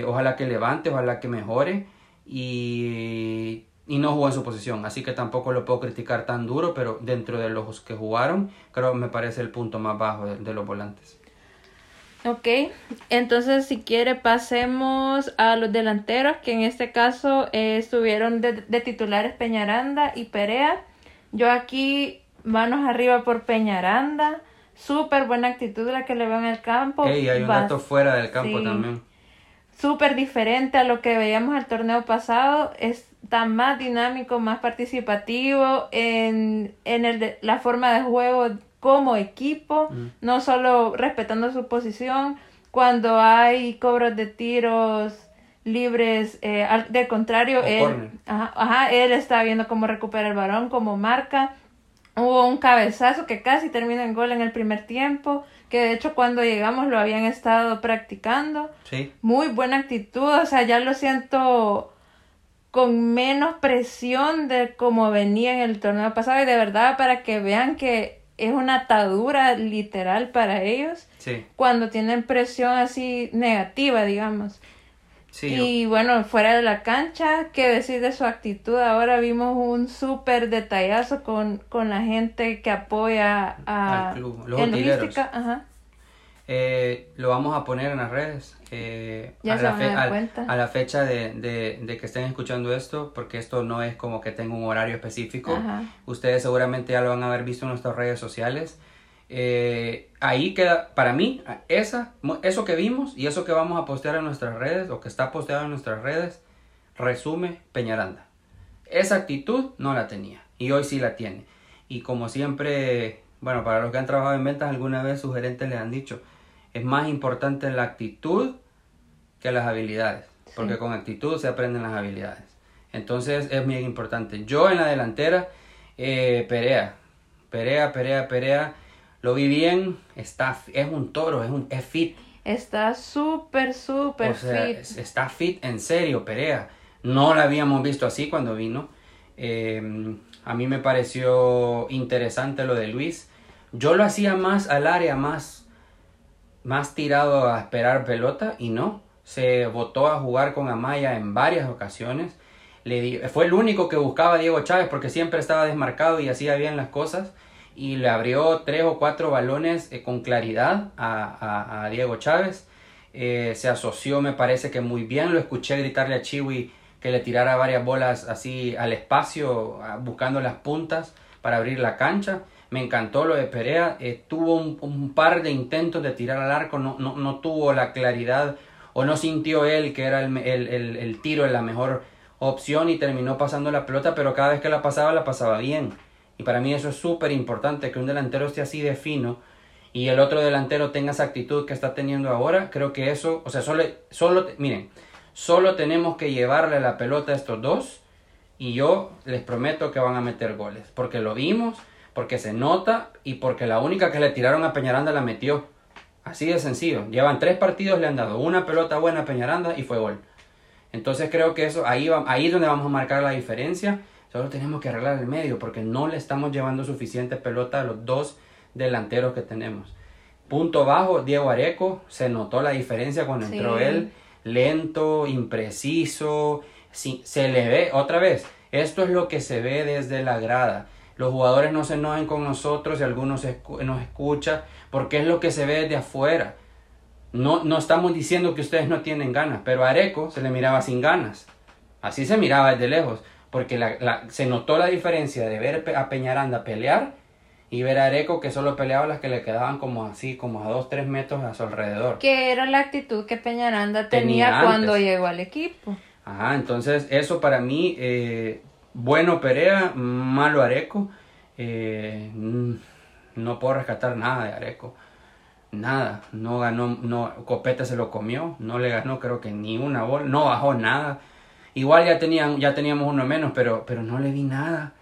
ojalá que levante, ojalá que mejore. Y y no jugó en su posición, así que tampoco lo puedo criticar tan duro, pero dentro de los que jugaron, creo que me parece el punto más bajo de, los volantes. Ok, entonces si quiere pasemos a los delanteros, que en este caso eh, estuvieron de, de, titulares Peñaranda y Perea. Yo aquí, manos arriba por Peñaranda, súper buena actitud la que le veo en el campo. Ey, hay un dato fuera del campo también. Súper diferente a lo que veíamos el torneo pasado, está más dinámico, más participativo en, en el de, la forma de juego como equipo, no solo respetando su posición, cuando hay cobros de tiros libres, eh, al, del contrario, él, ajá, él está viendo cómo recupera el balón, cómo marca. Hubo un cabezazo que casi termina en gol en el primer tiempo, que de hecho cuando llegamos lo habían estado practicando. Sí. Muy buena actitud, o sea, ya lo siento con menos presión de como venía en el torneo pasado y de verdad para que vean que es una atadura literal para ellos sí. cuando tienen presión así negativa, digamos. Sí, y bueno, fuera de la cancha, ¿qué decir de su actitud? Ahora vimos un súper detallazo con, con la gente que apoya a al club, los en logística. Ajá. Eh, lo vamos a poner en las redes eh, a, la al- a fecha de, de- de que estén escuchando esto, porque esto no es como que tenga un horario específico. Ajá. Ustedes seguramente ya lo van a haber visto en nuestras redes sociales. Eh, ahí queda, para mí, esa, eso que vimos y eso que vamos a postear en nuestras redes, o que está posteado en nuestras redes, resume Peñaranda. Esa actitud no la tenía y hoy sí la tiene. Y como siempre, bueno, para los que han trabajado en ventas, alguna vez sus gerentes les han dicho, es más importante la actitud que las habilidades, porque con actitud se aprenden las habilidades. Entonces es muy importante. Yo en la delantera, eh, Perea, Perea, Perea, Perea, lo vi bien, está, es un toro, es, un, es fit. Está súper, súper O sea, fit. es- está fit en serio, Perea. No la habíamos visto así cuando vino. Eh, a mí me pareció interesante lo de Luis. Yo lo hacía más al área, más, más tirado a esperar pelota y no. Se votó a jugar con Amaya en varias ocasiones. Le fue el único que buscaba a Diego Chávez porque siempre estaba desmarcado y hacía bien las cosas. Y le abrió tres o cuatro balones eh, con claridad a, a- Diego Chávez. Eh, se asoció, me parece que muy bien. Lo escuché gritarle a Chiwi que le tirara varias bolas así al espacio, buscando las puntas para abrir la cancha. Me encantó lo de Perea. eh, tuvo un, par de intentos de tirar al arco, no, no, no tuvo la claridad o no sintió él que era el, el, el, el tiro la mejor opción y terminó pasando la pelota, pero cada vez que la pasaba, la pasaba bien. Y para mí eso es súper importante, que un delantero esté así de fino y el otro delantero tenga esa actitud que está teniendo ahora. Creo que eso, o sea, solo, solo miren, solo tenemos que llevarle la pelota a estos dos y yo les prometo que van a meter goles, porque lo vimos, porque se nota y porque la única que le tiraron a Peñaranda la metió. Así de sencillo. Llevan tres partidos, le han dado una pelota buena a Peñaranda y fue gol. Entonces creo que eso ahí, va, ahí es donde vamos a marcar la diferencia. Solo tenemos que arreglar el medio porque no le estamos llevando suficiente pelota a los dos delanteros que tenemos. Punto bajo, Diego Areco, se notó la diferencia cuando Sí. entró él. Lento, impreciso, sí, se le ve, otra vez, esto es lo que se ve desde la grada. Los jugadores no se enojen con nosotros y algunos escu- nos escuchan porque es lo que se ve desde afuera. No, no estamos diciendo que ustedes no tienen ganas, pero a Areco se le miraba sin ganas. Así se miraba desde lejos, porque la- la- se notó la diferencia de ver a Peñaranda pelear y ver a Areco que solo peleaba las que le quedaban como así, como a 2, 3 metros a su alrededor. Que era la actitud que Peñaranda Tenía tenía, cuando llegó al equipo. Ajá, entonces eso para mí, eh, bueno Perea, malo Areco. eh, no puedo rescatar nada de Areco. Nada, no ganó, no, Copete se lo comió, no le ganó creo que ni una bola, no bajó nada. Igual ya, tenían, ya teníamos uno menos, pero, pero no le vi nada.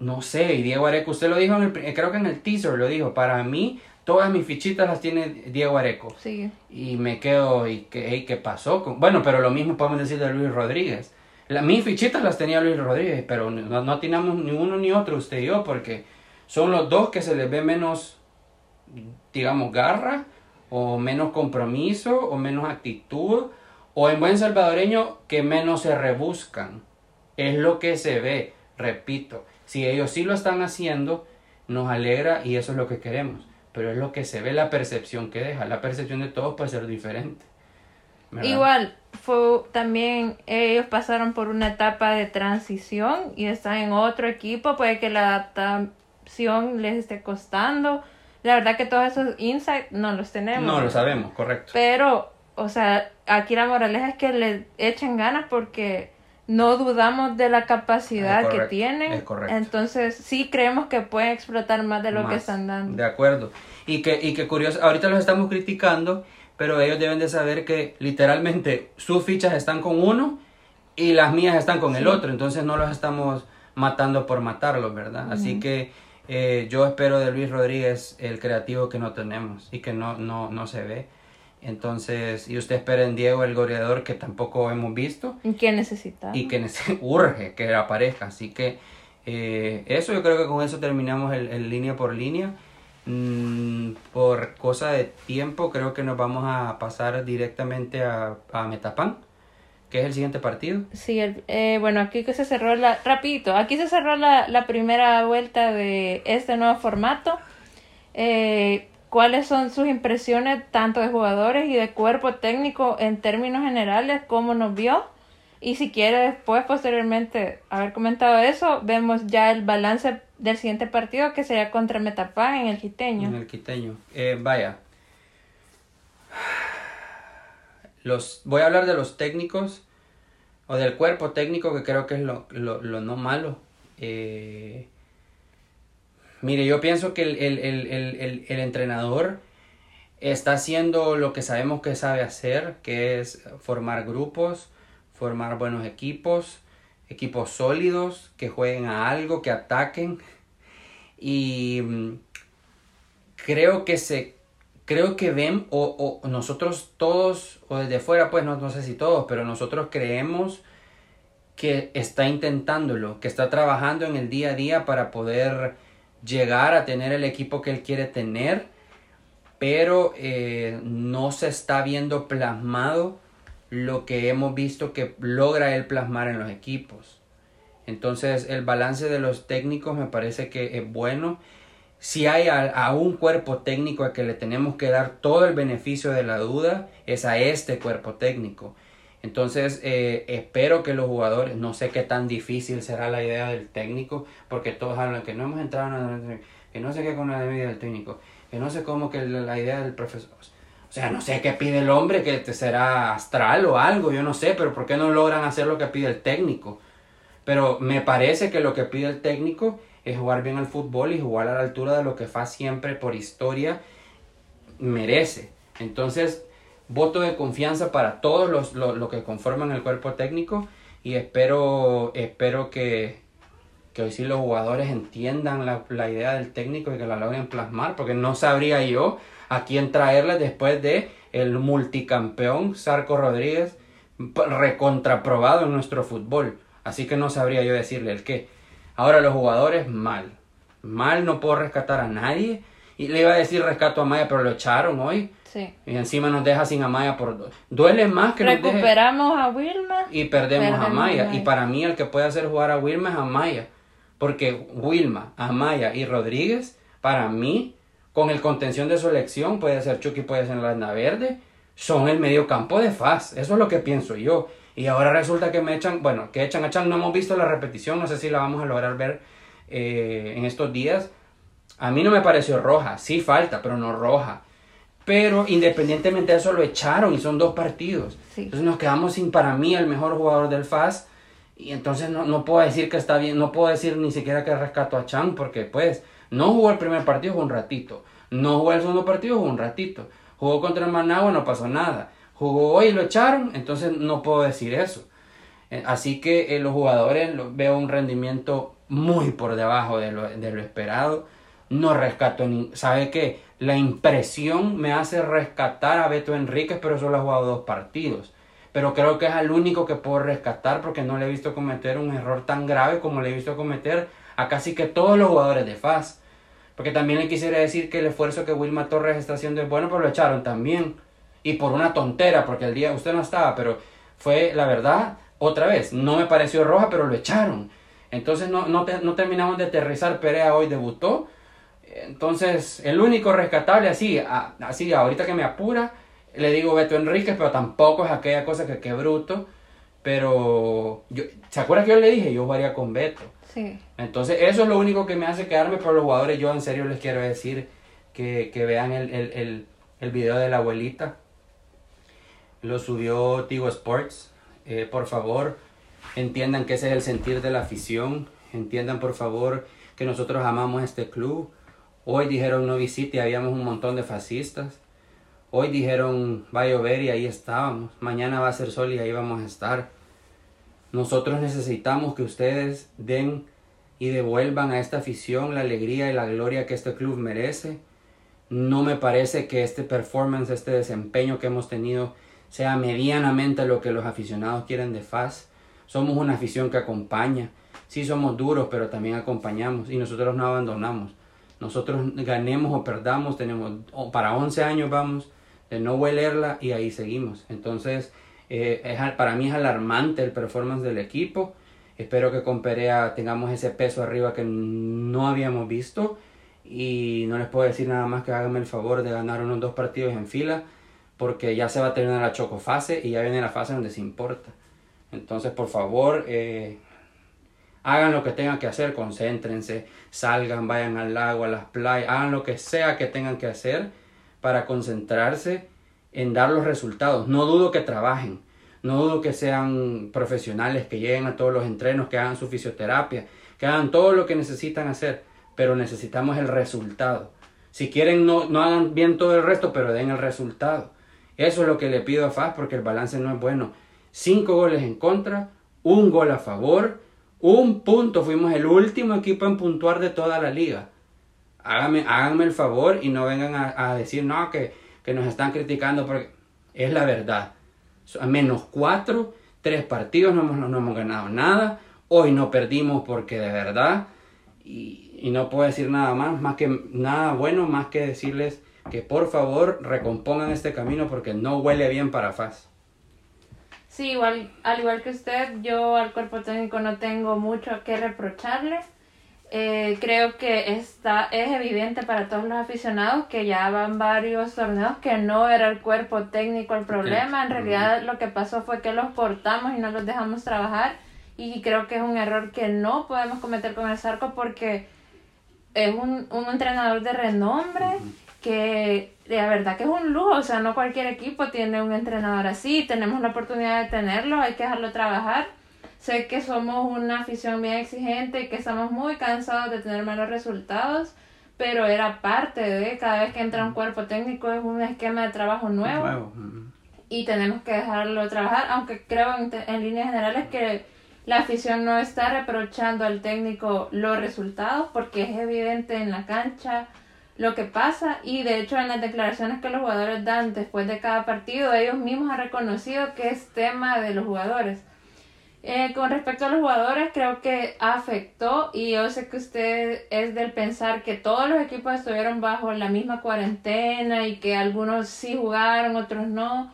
No sé, y Diego Areco, usted lo dijo, en el, creo que en el teaser lo dijo, para mí todas mis fichitas las tiene Diego Areco. Sí. Y me quedo, ¿y qué, y qué pasó? con- Bueno, pero lo mismo podemos decir de Luis Rodríguez. La, mis fichitas las tenía Luis Rodríguez, pero no, no atinamos ni uno ni otro, usted y yo, porque son los dos que se les ve menos, digamos, garra, o menos compromiso, o menos actitud, o en buen salvadoreño, que menos se rebuscan. Es lo que se ve, repito. Si ellos sí lo están haciendo, nos alegra y eso es lo que queremos. pero es lo que se ve, la percepción que deja. La percepción de todos puede ser diferente. ¿Verdad? Igual, fue también ellos pasaron por una etapa de transición y están en otro equipo, puede que la adaptación les esté costando. La verdad que todos esos insights no los tenemos. No lo sabemos, correcto. Pero, o sea, aquí la moraleja es que le echen ganas porque no dudamos de la capacidad que tienen. es correcto. Entonces, sí creemos que pueden explotar más de lo que están dando. De acuerdo. Y que, y que curioso, ahorita los estamos criticando, pero ellos deben de saber que literalmente sus fichas están con uno y las mías están con el otro, entonces no los estamos matando por matarlos, ¿verdad? Así que eh, yo espero de Luis Rodríguez el creativo que no tenemos y que no, no, no se ve. Entonces, y usted espera en Diego el goleador que tampoco hemos visto ¿Y ¿Qué necesita? y que nece- urge que aparezca. Así que eh, eso yo creo que con eso terminamos el, el línea por línea. Mm, por cosa de tiempo creo que nos vamos a pasar directamente a, a Metapan, que es el siguiente partido. Sí, eh, bueno, aquí se cerró la, rapidito, aquí se cerró la, la primera vuelta de este nuevo formato. Eh, ¿Cuáles son sus impresiones tanto de jugadores y de cuerpo técnico en términos generales? ¿Cómo nos vio? Y si quiere después, posteriormente, haber comentado eso, vemos ya el balance del siguiente partido que sería contra Metapan en el Quiteño. En el quiteño. Eh, vaya. Los, voy a hablar de los técnicos o del cuerpo técnico que creo que es lo, lo, lo no malo. Eh, mire, yo pienso que el, el, el- el entrenador está haciendo lo que sabemos que sabe hacer, que es formar grupos, formar buenos equipos, equipos sólidos, que jueguen a algo, que ataquen. Y mm, creo que se creo que ven o, o nosotros todos o desde fuera pues no, no sé si todos pero nosotros creemos que está intentándolo que está trabajando en el día a día para poder llegar a tener el equipo que él quiere tener pero eh, no se está viendo plasmado lo que hemos visto que logra él plasmar en los equipos entonces el balance de los técnicos me parece que es bueno si hay a, a un cuerpo técnico al que le tenemos que dar todo el beneficio de la duda, es a este cuerpo técnico. Entonces, eh, espero que los jugadores, no sé qué tan difícil será la idea del técnico, porque todos hablan que no hemos entrado en la- que no sé qué con la idea del técnico, que no sé cómo que la, idea del profesor. No sé qué pide el hombre, que te será astral o algo, yo no sé, pero ¿por qué no logran hacer lo que pide el técnico? Pero me parece que lo que pide el técnico es jugar bien al fútbol y jugar a la altura de lo que fa siempre por historia merece. Entonces, voto de confianza para todos los, lo, lo que conforman el cuerpo técnico y espero, espero que, que hoy sí los jugadores entiendan la, la idea del técnico y que la logren plasmar, porque no sabría yo a quién traerles después de el multicampeón Sarco Rodríguez recontraprobado en nuestro fútbol. Así que no sabría yo decirle el qué. Ahora los jugadores, mal. Mal, no puedo rescatar a nadie. Y le iba a decir rescato a Maya, pero lo echaron hoy. Sí. Y encima nos deja sin Amaya por dos. Duele más que nos deje Recuperamos a Wilma. y perdemos, a. Maya. Y para mí el que puede hacer jugar a Wilma es Amaya. Porque Wilma, Amaya y Rodríguez, para mí, con el contención de su elección, puede ser Chucky, puede ser Landa Verde, son el medio campo de FAS. Eso es lo que pienso yo. Y ahora resulta que me echan, bueno, que echan a Chan, no hemos visto la repetición, no sé si la vamos a lograr ver eh, en estos días. A mí no me pareció roja, sí falta, pero no roja. Pero independientemente de eso lo echaron y son dos partidos. Sí. Entonces nos quedamos sin para mí el mejor jugador del FAS. Y entonces no, no puedo decir que está bien, no puedo decir ni siquiera que rescato a Chan porque pues no jugó el primer partido, jugó un ratito. No jugó el segundo partido, jugó un ratito. Jugó contra el Managua, no pasó nada. Jugó hoy y lo echaron, entonces no puedo decir eso. Eh, Así que eh, los jugadores veo un rendimiento muy por debajo de lo, de lo esperado. No rescato ni. ¿Sabe qué? La impresión me hace rescatar a Beto Enríquez, pero solo ha jugado dos partidos. Pero creo que es el único que puedo rescatar porque no le he visto cometer un error tan grave como le he visto cometer a casi que todos los jugadores de FAS. Porque también le quisiera decir que el esfuerzo que Wilma Torres está haciendo es bueno, pero lo echaron también. Y por una tontera, porque el día usted no estaba, pero fue la verdad, otra vez, no me pareció roja, pero lo echaron. Entonces no, no, te- no terminamos de aterrizar. Perea hoy debutó. Entonces, el único rescatable así, así ahorita que me apura, le digo Beto Enríquez, pero tampoco es aquella cosa que qué bruto. Pero, yo, ¿se acuerda que yo le dije? Yo jugaría con Beto. Entonces, eso es lo único que me hace quedarme por los jugadores. Yo en serio les quiero decir que, vean el, el, el, video de la abuelita. Lo subió Tigo Sports. Eh, por favor, entiendan que ese es el sentir de la afición. Entiendan, por favor, que nosotros amamos este club. Hoy dijeron no visite habíamos un montón de fascistas. Hoy dijeron va a llover y ahí estábamos. Mañana va a ser sol y ahí vamos a estar. Nosotros necesitamos que ustedes den y devuelvan a esta afición la alegría y la gloria que este club merece. No me parece que este performance, este desempeño que hemos tenido sea medianamente lo que los aficionados quieren de FAS. Somos una afición que acompaña. Sí somos duros, pero también acompañamos y nosotros no abandonamos. Nosotros ganemos o perdamos, tenemos para 11 años vamos de no huelerla y ahí seguimos. Entonces, eh, es, para mí es alarmante el performance del equipo. Espero que con Perea tengamos ese peso arriba que no habíamos visto. Y no les puedo decir nada más que háganme el favor de ganar unos dos partidos en fila. Porque ya se va a terminar la chocofase y ya viene la fase donde se importa. Entonces, por favor, eh, hagan lo que tengan que hacer, concéntrense, salgan, vayan al lago, a las playas, hagan lo que sea que tengan que hacer para concentrarse en dar los resultados. No dudo que trabajen, no dudo que sean profesionales, que lleguen a todos los entrenos, que hagan su fisioterapia, que hagan todo lo que necesitan hacer, pero necesitamos el resultado. Si quieren, no, no hagan bien todo el resto, pero den el resultado. Eso es lo que le pido a FAS porque el balance no es bueno. Cinco goles en contra, un gol a favor, un punto. Fuimos el último equipo en puntuar de toda la liga. Háganme, háganme el favor y no vengan a, a decir, no, que que nos están criticando porque es la verdad. A menos cuatro, tres partidos, no hemos, no hemos ganado nada. Hoy no perdimos porque de verdad, y, y, no puedo decir nada más, más que nada bueno, más que decirles que por favor recompongan este camino porque no huele bien para FAS. Sí, igual, al igual que usted, yo al cuerpo técnico no tengo mucho que reprocharle. Eh, creo que está, es evidente para todos los aficionados que ya van varios torneos que no era el cuerpo técnico el problema. En realidad lo que pasó fue que los cortamos y no los dejamos trabajar. Y creo que es un error que no podemos cometer con el Zarco porque es un, un entrenador de renombre que la verdad que es un lujo. O sea, no cualquier equipo tiene un entrenador así. Tenemos la oportunidad de tenerlo, hay que dejarlo trabajar Sé que somos una afición bien exigente y que estamos muy cansados de tener malos resultados, pero era parte de cada vez que entra un cuerpo técnico es un esquema de trabajo nuevo. Y tenemos que dejarlo trabajar, aunque creo en, en líneas generales que la afición no está reprochando al técnico los resultados porque es evidente en la cancha lo que pasa. Y de hecho en las declaraciones que los jugadores dan después de cada partido ellos mismos han reconocido que es tema de los jugadores eh, con respecto a los jugadores, creo que afectó y yo sé que usted es del pensar que todos los equipos estuvieron bajo la misma cuarentena y que algunos sí jugaron, otros no.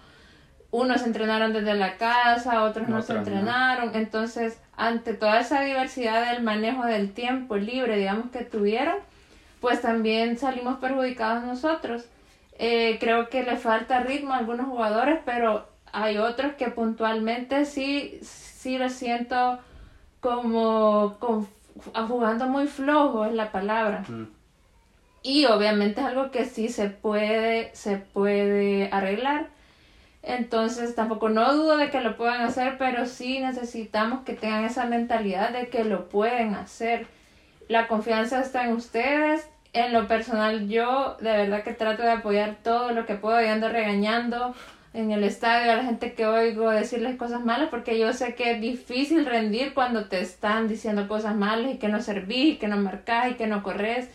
Unos entrenaron desde la casa, otros no se entrenaron. Entonces, ante toda esa diversidad del manejo del tiempo libre, digamos, que tuvieron, pues también salimos perjudicados nosotros. Eh, creo que le falta ritmo a algunos jugadores, pero hay otros que puntualmente sí sí lo siento como jugando muy flojo, es la palabra. Mm. Y obviamente es algo que sí se puede, se puede arreglar. Entonces tampoco no dudo de que lo puedan hacer, pero sí necesitamos que tengan esa mentalidad de que lo pueden hacer. La confianza está en ustedes. En lo personal yo de verdad que trato de apoyar todo lo que puedo y ando regañando en el estadio a la gente que oigo decirles cosas malas porque yo sé que es difícil rendir cuando te están diciendo cosas malas y que no servís y que no marcás y que no corres.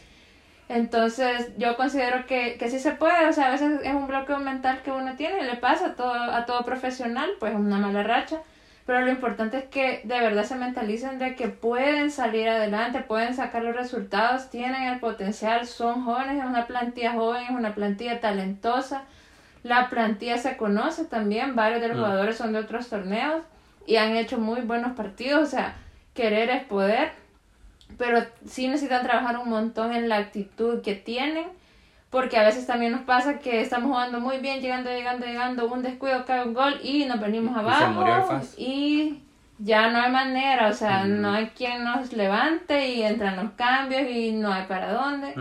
Entonces yo considero que, que sí se puede, o sea, a veces es un bloqueo mental que uno tiene y le pasa a todo, a todo profesional, pues una mala racha, pero lo importante es que de verdad se mentalicen de que pueden salir adelante, pueden sacar los resultados, tienen el potencial, son jóvenes, es una plantilla joven, es una plantilla talentosa la plantilla se conoce también, varios de los mm. jugadores son de otros torneos y han hecho muy buenos partidos, o sea, querer es poder. pero sí necesitan trabajar un montón en la actitud que tienen, porque a veces también nos pasa que estamos jugando muy bien, llegando, llegando, llegando, un descuido, cae un gol y nos venimos abajo y, ya no hay manera, o sea, no hay quien nos levante y entran los cambios y no hay para dónde.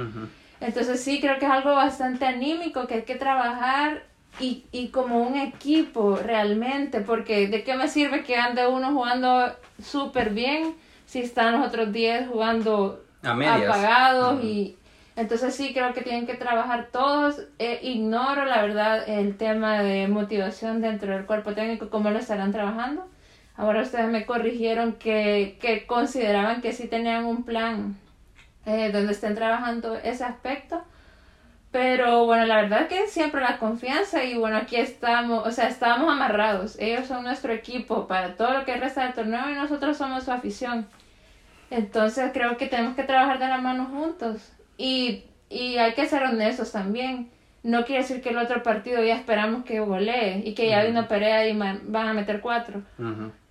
Entonces sí, creo que es algo bastante anímico que hay que trabajar y, y como un equipo realmente, porque de qué me sirve que ande uno jugando súper bien si están los otros 10 jugando apagados y entonces sí creo que tienen que trabajar todos. Eh, ignoro la verdad el tema de motivación dentro del cuerpo técnico, cómo lo estarán trabajando. Ahora ustedes me corrigieron que, que consideraban que sí tenían un plan eh, donde estén trabajando ese aspecto. Pero bueno, la verdad que siempre la confianza y bueno, aquí estamos, o sea, estamos amarrados. Ellos son nuestro equipo para todo lo que resta del torneo y nosotros somos su afición. Entonces creo que tenemos que trabajar de la mano juntos. Y, y hay que ser honestos también. No quiere decir que el otro partido ya esperamos que golee y que ya vino Perea y van a meter cuatro.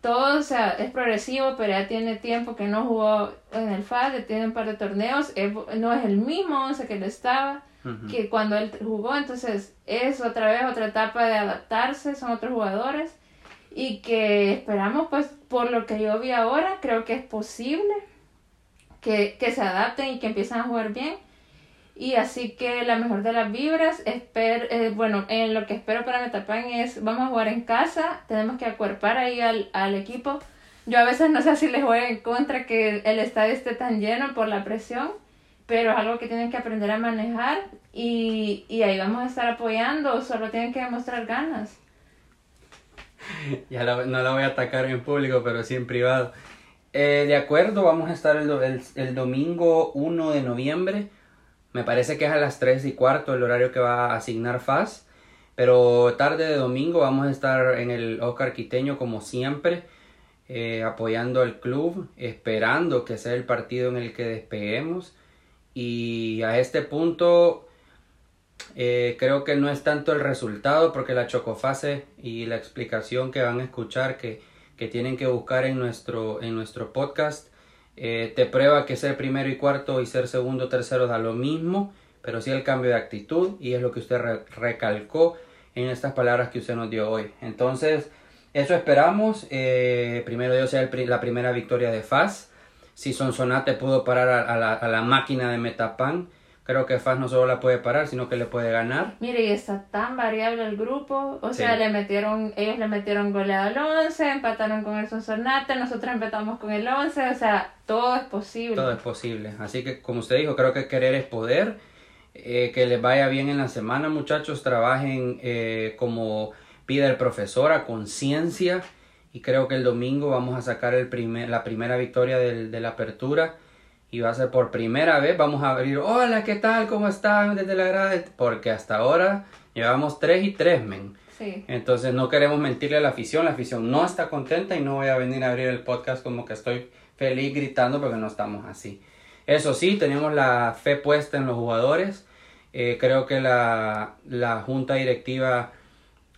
Todo o sea, es progresivo. Perea tiene tiempo que no jugó en el FAD, tiene un par de torneos. no es el mismo once que él estaba que cuando él jugó. Entonces es otra vez otra etapa de adaptarse, son otros jugadores y que esperamos pues por lo que yo vi ahora, creo que es posible que, que se adapten y que empiecen a jugar bien. Y así que la mejor de las vibras, esper, eh, bueno, en lo que espero para Metapan es, vamos a jugar en casa, tenemos que acuerpar ahí al, al equipo. Yo a veces no sé si les juego en contra que el estadio esté tan lleno por la presión, pero es algo que tienen que aprender a manejar y, y ahí vamos a estar apoyando, solo tienen que demostrar ganas. Ya no la voy a atacar en público, pero sí en privado. Eh, de acuerdo, vamos a estar el, el, el, domingo 1 de noviembre. Me parece que es a las 3 y cuarto el horario que va a asignar FAS. Pero tarde de domingo vamos a estar en el Oscar Quiteño como siempre. Eh, apoyando al club, esperando que sea el partido en el que despeguemos. Y a este punto eh, creo que no es tanto el resultado porque la chocofase y la explicación que van a escuchar que, que tienen que buscar en nuestro, en nuestro podcast eh, te prueba que ser primero y cuarto y ser segundo tercero da lo mismo, pero sí el cambio de actitud y es lo que usted recalcó en estas palabras que usted nos dio hoy. Entonces, eso esperamos. Eh, primero Dios sea la primera victoria de FAS si Sonsonate pudo parar a, la, a la, máquina de Metapan, creo que FAS no solo la puede parar, sino que le puede ganar. Mire, y está tan variable el grupo. O sea, le metieron, ellos le metieron goleado al 11, empataron con el Sonsonate, nosotros empatamos con el 11. O sea, todo es posible. Todo es posible. Así que, como usted dijo, creo que querer es poder. Eh, que les vaya bien en la semana, muchachos. Trabajen eh, como pide el profesor, a conciencia y creo que el domingo vamos a sacar el primer, la primera victoria de la apertura y va a ser por primera vez, vamos a abrir, hola, ¿qué tal? ¿Cómo están? Desde la grada, porque hasta ahora llevamos 3 y 3, men. Sí. Entonces no queremos mentirle a la afición, la afición no está contenta y no voy a venir a abrir el podcast como que estoy feliz gritando porque no estamos así. Eso sí, tenemos la fe puesta en los jugadores. Eh, creo que la, la junta directiva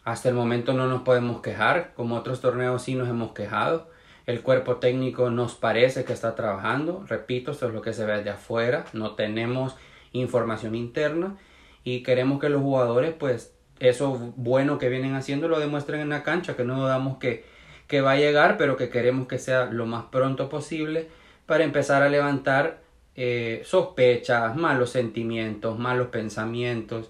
hasta el momento no nos podemos quejar, como otros torneos sí nos hemos quejado. El cuerpo técnico nos parece que está trabajando. Repito, esto es lo que se ve de afuera. No tenemos información interna y queremos que los jugadores, pues, eso bueno que vienen haciendo lo demuestren en la cancha, que no dudamos que, que va a llegar, pero que queremos que sea lo más pronto posible para empezar a levantar eh, sospechas, malos sentimientos, malos pensamientos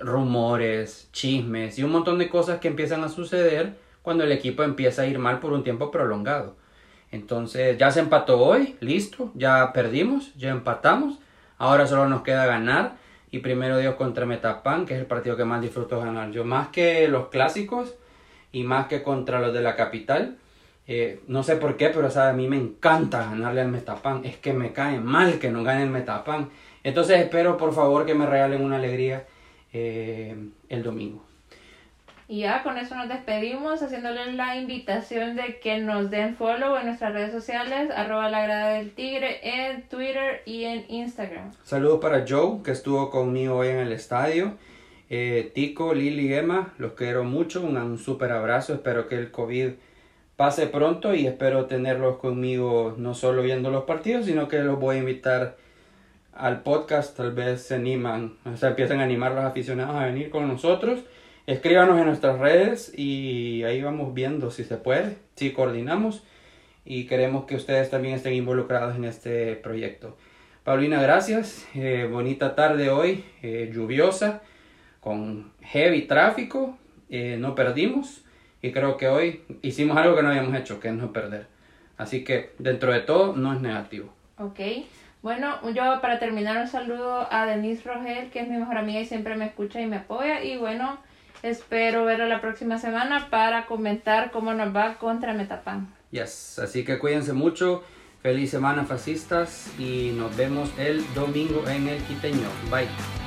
rumores, chismes y un montón de cosas que empiezan a suceder cuando el equipo empieza a ir mal por un tiempo prolongado. Entonces ya se empató hoy, listo, ya perdimos, ya empatamos, ahora solo nos queda ganar y primero Dios contra Metapan, que es el partido que más disfruto ganar yo, más que los clásicos y más que contra los de la capital. Eh, no sé por qué, pero a mí me encanta ganarle al Metapan. Es que me cae mal que no gane el Metapan. Entonces espero por favor que me regalen una alegría eh, el domingo. Y ya con eso nos despedimos haciéndoles la invitación de que nos den follow en nuestras redes sociales, arroba la grada del tigre en Twitter y en Instagram. Saludos para Joe que estuvo conmigo hoy en el estadio. Eh, Tico, Lili, Emma, los quiero mucho, un, un super abrazo, espero que el COVID pase pronto y espero tenerlos conmigo no solo viendo los partidos, sino que los voy a invitar al podcast, tal vez se animan, o sea, empiezan a animar los aficionados a venir con nosotros. Escríbanos en nuestras redes y ahí vamos viendo si se puede, si coordinamos y queremos que ustedes también estén involucrados en este proyecto. Paulina, gracias. Eh, bonita tarde hoy, eh, lluviosa, con heavy tráfico. Eh, no perdimos y creo que hoy hicimos algo que no habíamos hecho, que es no perder. Así que dentro de todo no es negativo. Ok. Bueno, yo para terminar un saludo a Denise Rogel, que es mi mejor amiga y siempre me escucha y me apoya. Y bueno, espero verla la próxima semana para comentar cómo nos va contra Metapan. Yes, así que cuídense mucho. Feliz semana fascistas y nos vemos el domingo en el Quiteño. Bye.